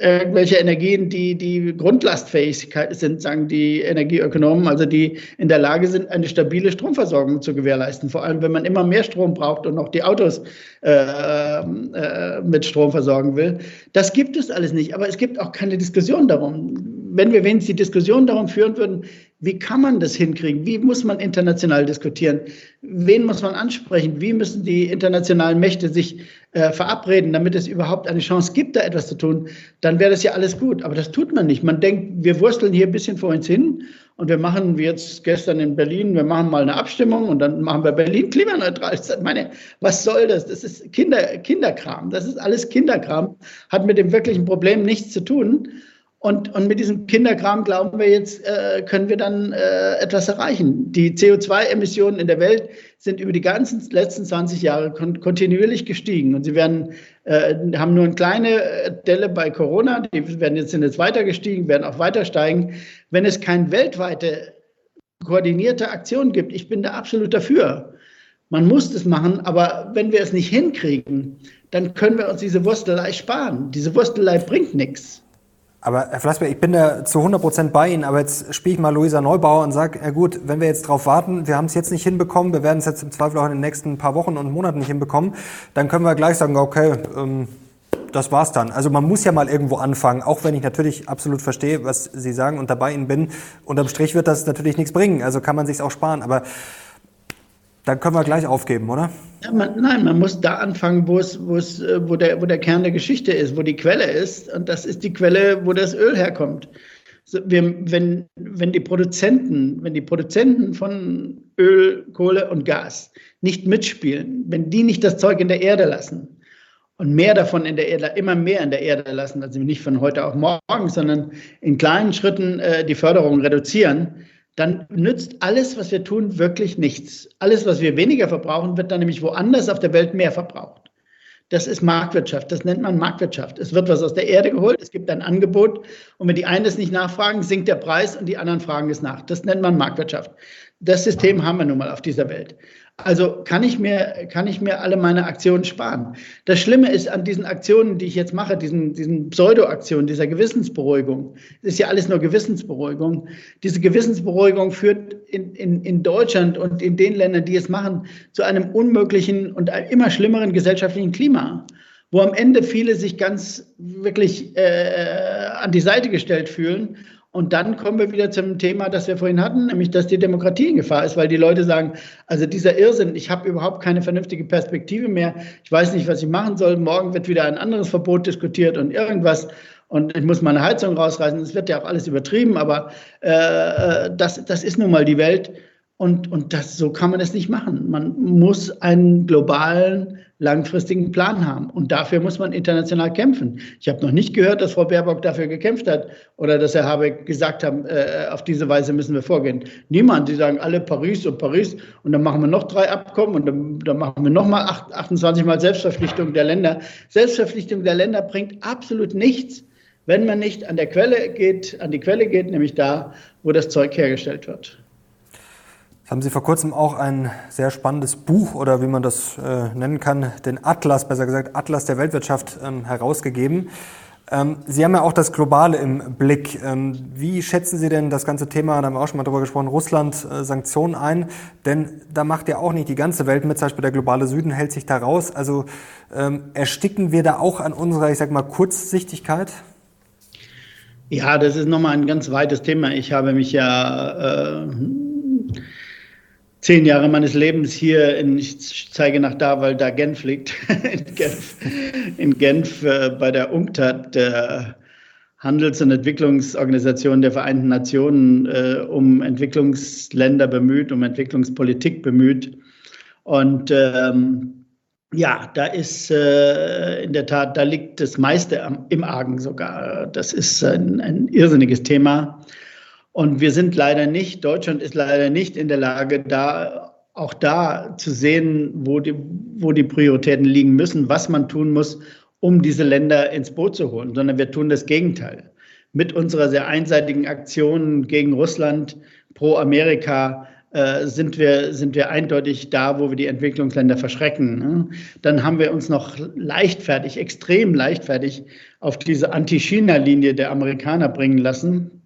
irgendwelche Energien, die, die grundlastfähig sind, sagen die Energieökonomen, also die in der Lage sind, eine stabile Stromversorgung zu gewährleisten. Vor allem, wenn man immer mehr Strom braucht und auch die Autos äh, äh, mit Strom versorgen will. Das gibt es alles nicht, aber es gibt auch keine Diskussion darum. Wenn wir wenigstens die Diskussion darum führen würden, wie kann man das hinkriegen? Wie muss man international diskutieren? Wen muss man ansprechen? Wie müssen die internationalen Mächte sich äh, verabreden, damit es überhaupt eine Chance gibt, da etwas zu tun? Dann wäre das ja alles gut. Aber das tut man nicht. Man denkt, wir wursteln hier ein bisschen vor uns hin und wir machen, wie jetzt gestern in Berlin, wir machen mal eine Abstimmung und dann machen wir Berlin klimaneutral. Ich meine, was soll das? Das ist Kinder, Kinderkram. Das ist alles Kinderkram. Hat mit dem wirklichen Problem nichts zu tun. Und, und mit diesem Kinderkram glauben wir jetzt, äh, können wir dann äh, etwas erreichen. Die CO2-Emissionen in der Welt sind über die ganzen letzten 20 Jahre kon kontinuierlich gestiegen. Und sie werden, äh, haben nur eine kleine äh, Delle bei Corona, die werden jetzt, sind jetzt weiter gestiegen, werden auch weiter steigen. Wenn es keine weltweite koordinierte Aktion gibt, ich bin da absolut dafür. Man muss das machen, aber wenn wir es nicht hinkriegen, dann können wir uns diese Wurstelei sparen. Diese Wurstelei bringt nichts. Aber Herr Flassberg, ich bin da zu 100 Prozent bei Ihnen, aber jetzt spiele ich mal Luisa Neubauer und sage, ja gut, wenn wir jetzt drauf warten, wir haben es jetzt nicht hinbekommen, wir werden es jetzt im Zweifel auch in den nächsten paar Wochen und Monaten nicht hinbekommen, dann können wir gleich sagen, okay, ähm, das war's dann. Also man muss ja mal irgendwo anfangen, auch wenn ich natürlich absolut verstehe, was Sie sagen und dabei Ihnen bin. Unterm Strich wird das natürlich nichts bringen, also kann man sich's auch sparen, aber dann können wir gleich aufgeben, oder? Ja, man, nein, man muss da anfangen, wo es, äh, wo der, wo der Kern der Geschichte ist, wo die Quelle ist. Und das ist die Quelle, wo das Öl herkommt. So, wir, wenn, wenn die Produzenten, wenn die Produzenten von Öl, Kohle und Gas nicht mitspielen, wenn die nicht das Zeug in der Erde lassen und mehr davon in der Erde, immer mehr in der Erde lassen, also nicht von heute auf morgen, sondern in kleinen Schritten äh, die Förderung reduzieren, dann nützt alles, was wir tun, wirklich nichts. Alles, was wir weniger verbrauchen, wird dann nämlich woanders auf der Welt mehr verbraucht. Das ist Marktwirtschaft, das nennt man Marktwirtschaft. Es wird was aus der Erde geholt, es gibt ein Angebot und wenn die einen es nicht nachfragen, sinkt der Preis und die anderen fragen es nach. Das nennt man Marktwirtschaft. Das System haben wir nun mal auf dieser Welt. Also kann ich mir, kann ich mir alle meine Aktionen sparen. Das Schlimme ist an diesen Aktionen, die ich jetzt mache, diesen, diesen Pseudo-Aktionen, dieser Gewissensberuhigung, ist ja alles nur Gewissensberuhigung. Diese Gewissensberuhigung führt in, in, in Deutschland und in den Ländern, die es machen, zu einem unmöglichen und immer schlimmeren gesellschaftlichen Klima wo am Ende viele sich ganz wirklich äh, an die Seite gestellt fühlen Und dann kommen wir wieder zum Thema, das wir vorhin hatten, nämlich, dass die Demokratie in Gefahr ist, weil die Leute sagen, also dieser Irrsinn, ich habe überhaupt keine vernünftige Perspektive mehr, ich weiß nicht, was ich machen soll, morgen wird wieder ein anderes Verbot diskutiert und irgendwas und ich muss meine Heizung rausreißen. Es wird ja auch alles übertrieben, aber äh, das, das ist nun mal die Welt. Und, und das, so kann man es nicht machen. Man muss einen globalen, langfristigen Plan haben. Und dafür muss man international kämpfen. Ich habe noch nicht gehört, dass Frau Baerbock dafür gekämpft hat oder dass Herr Habeck gesagt hat, äh, auf diese Weise müssen wir vorgehen. Niemand. Die sagen alle Paris und Paris und dann machen wir noch drei Abkommen und dann, dann machen wir nochmal 28 Mal Selbstverpflichtung der Länder. Selbstverpflichtung der Länder bringt absolut nichts, wenn man nicht an der Quelle geht, an die Quelle geht, nämlich da, wo das Zeug hergestellt wird haben Sie vor kurzem auch ein sehr spannendes Buch oder wie man das äh, nennen kann, den Atlas, besser gesagt Atlas der Weltwirtschaft ähm, herausgegeben. Ähm, Sie haben ja auch das Globale im Blick. Ähm, wie schätzen Sie denn das ganze Thema, da haben wir auch schon mal drüber gesprochen, Russland, äh, Sanktionen ein? Denn da macht ja auch nicht die ganze Welt mit, zum Beispiel der globale Süden hält sich da raus. Also ähm, ersticken wir da auch an unserer, ich sag mal, Kurzsichtigkeit? Ja, das ist nochmal ein ganz weites Thema. Ich habe mich ja äh, zehn Jahre meines Lebens hier in, ich zeige nach da, weil da Genf liegt, (laughs) in Genf, in Genf äh, bei der UNCTAD, der Handels- und Entwicklungsorganisation der Vereinten Nationen, äh, um Entwicklungsländer bemüht, um Entwicklungspolitik bemüht. Und ähm, ja, da ist äh, in der Tat, da liegt das meiste am, im Argen sogar. Das ist ein, ein irrsinniges Thema. Und wir sind leider nicht, Deutschland ist leider nicht in der Lage, da auch da zu sehen, wo die, wo die Prioritäten liegen müssen, was man tun muss, um diese Länder ins Boot zu holen, sondern wir tun das Gegenteil. Mit unserer sehr einseitigen Aktion gegen Russland, pro Amerika, äh, sind, wir, sind wir eindeutig da, wo wir die Entwicklungsländer verschrecken. Ne? Dann haben wir uns noch leichtfertig, extrem leichtfertig auf diese Anti-China-Linie der Amerikaner bringen lassen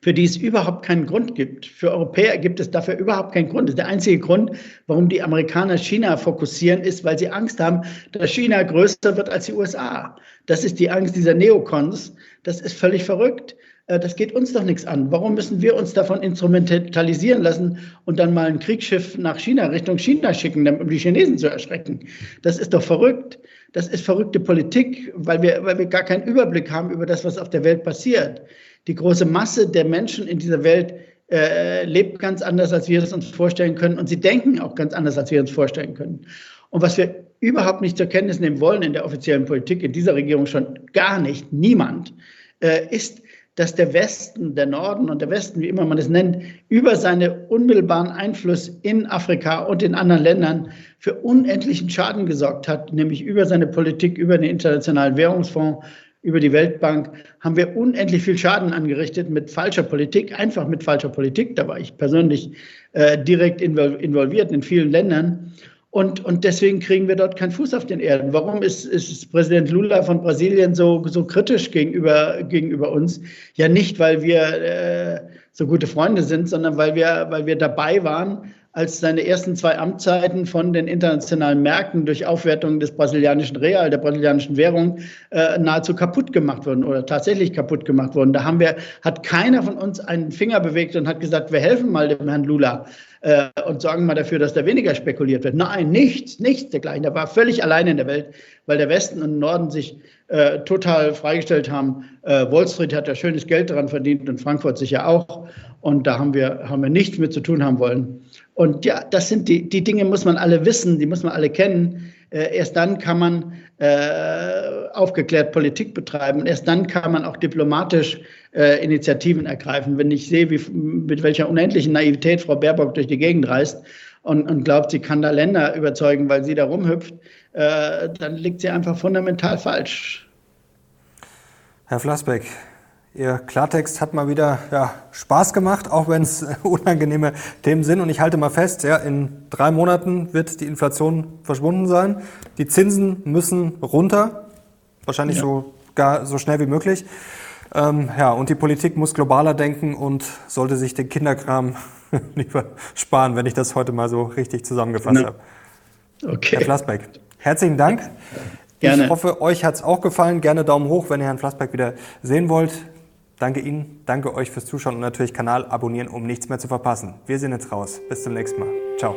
für die es überhaupt keinen Grund gibt. Für Europäer gibt es dafür überhaupt keinen Grund. Der einzige Grund, warum die Amerikaner China fokussieren, ist, weil sie Angst haben, dass China größer wird als die USA. Das ist die Angst dieser Neokons. Das ist völlig verrückt. Äh, das geht uns doch nichts an. Warum müssen wir uns davon instrumentalisieren lassen und dann mal ein Kriegsschiff nach China, Richtung China schicken, um die Chinesen zu erschrecken? Das ist doch verrückt. Das ist verrückte Politik, weil wir, weil wir gar keinen Überblick haben über das, was auf der Welt passiert die große Masse der Menschen in dieser Welt äh, lebt ganz anders, als wir es uns vorstellen können. Und sie denken auch ganz anders, als wir uns vorstellen können. Und was wir überhaupt nicht zur Kenntnis nehmen wollen in der offiziellen Politik, in dieser Regierung schon gar nicht, niemand, äh, ist, dass der Westen, der Norden und der Westen, wie immer man es nennt, über seinen unmittelbaren Einfluss in Afrika und in anderen Ländern für unendlichen Schaden gesorgt hat, nämlich über seine Politik, über den Internationalen Währungsfonds, über die Weltbank haben wir unendlich viel Schaden angerichtet mit falscher Politik, einfach mit falscher Politik. Da war ich persönlich äh, direkt involviert in vielen Ländern. Und, und deswegen kriegen wir dort keinen Fuß auf den Erden. Warum ist, ist Präsident Lula von Brasilien so, so kritisch gegenüber, gegenüber uns? Ja, nicht, weil wir äh, so gute Freunde sind, sondern weil wir, weil wir dabei waren, als seine ersten zwei Amtszeiten von den internationalen Märkten durch Aufwertung des brasilianischen Real, der brasilianischen Währung, äh, nahezu kaputt gemacht wurden oder tatsächlich kaputt gemacht wurden. Da haben wir, hat keiner von uns einen Finger bewegt und hat gesagt, wir helfen mal dem Herrn Lula äh, und sorgen mal dafür, dass da weniger spekuliert wird. Nein, nichts, nichts dergleichen. Er war völlig allein in der Welt, weil der Westen und Norden sich äh, total freigestellt haben. Äh, Wall Street hat ja schönes Geld daran verdient und Frankfurt sicher auch. Und da haben wir, haben wir nichts mit zu tun haben wollen. Und ja, das sind die, die Dinge, muss man alle wissen, die muss man alle kennen. Äh, erst dann kann man äh, aufgeklärt Politik betreiben. Erst dann kann man auch diplomatisch äh, Initiativen ergreifen. Wenn ich sehe, wie, mit welcher unendlichen Naivität Frau Baerbock durch die Gegend reist und, und glaubt, sie kann da Länder überzeugen, weil sie da rumhüpft, äh, dann liegt sie einfach fundamental falsch. Herr Flassbeck, Ihr Klartext hat mal wieder ja, Spaß gemacht, auch wenn es (laughs) unangenehme Themen sind. Und ich halte mal fest, ja, in drei Monaten wird die Inflation verschwunden sein. Die Zinsen müssen runter, wahrscheinlich ja. so, gar so schnell wie möglich. Ähm, ja, und die Politik muss globaler denken und sollte sich den Kinderkram (laughs) lieber sparen, wenn ich das heute mal so richtig zusammengefasst habe. Okay. Herr Flassbeck, herzlichen Dank. Gerne. Ich hoffe, euch hat es auch gefallen. Gerne Daumen hoch, wenn ihr Herrn Flassbeck wieder sehen wollt. Danke Ihnen, danke euch fürs Zuschauen und natürlich Kanal abonnieren, um nichts mehr zu verpassen. Wir sehen jetzt raus. Bis zum nächsten Mal. Ciao.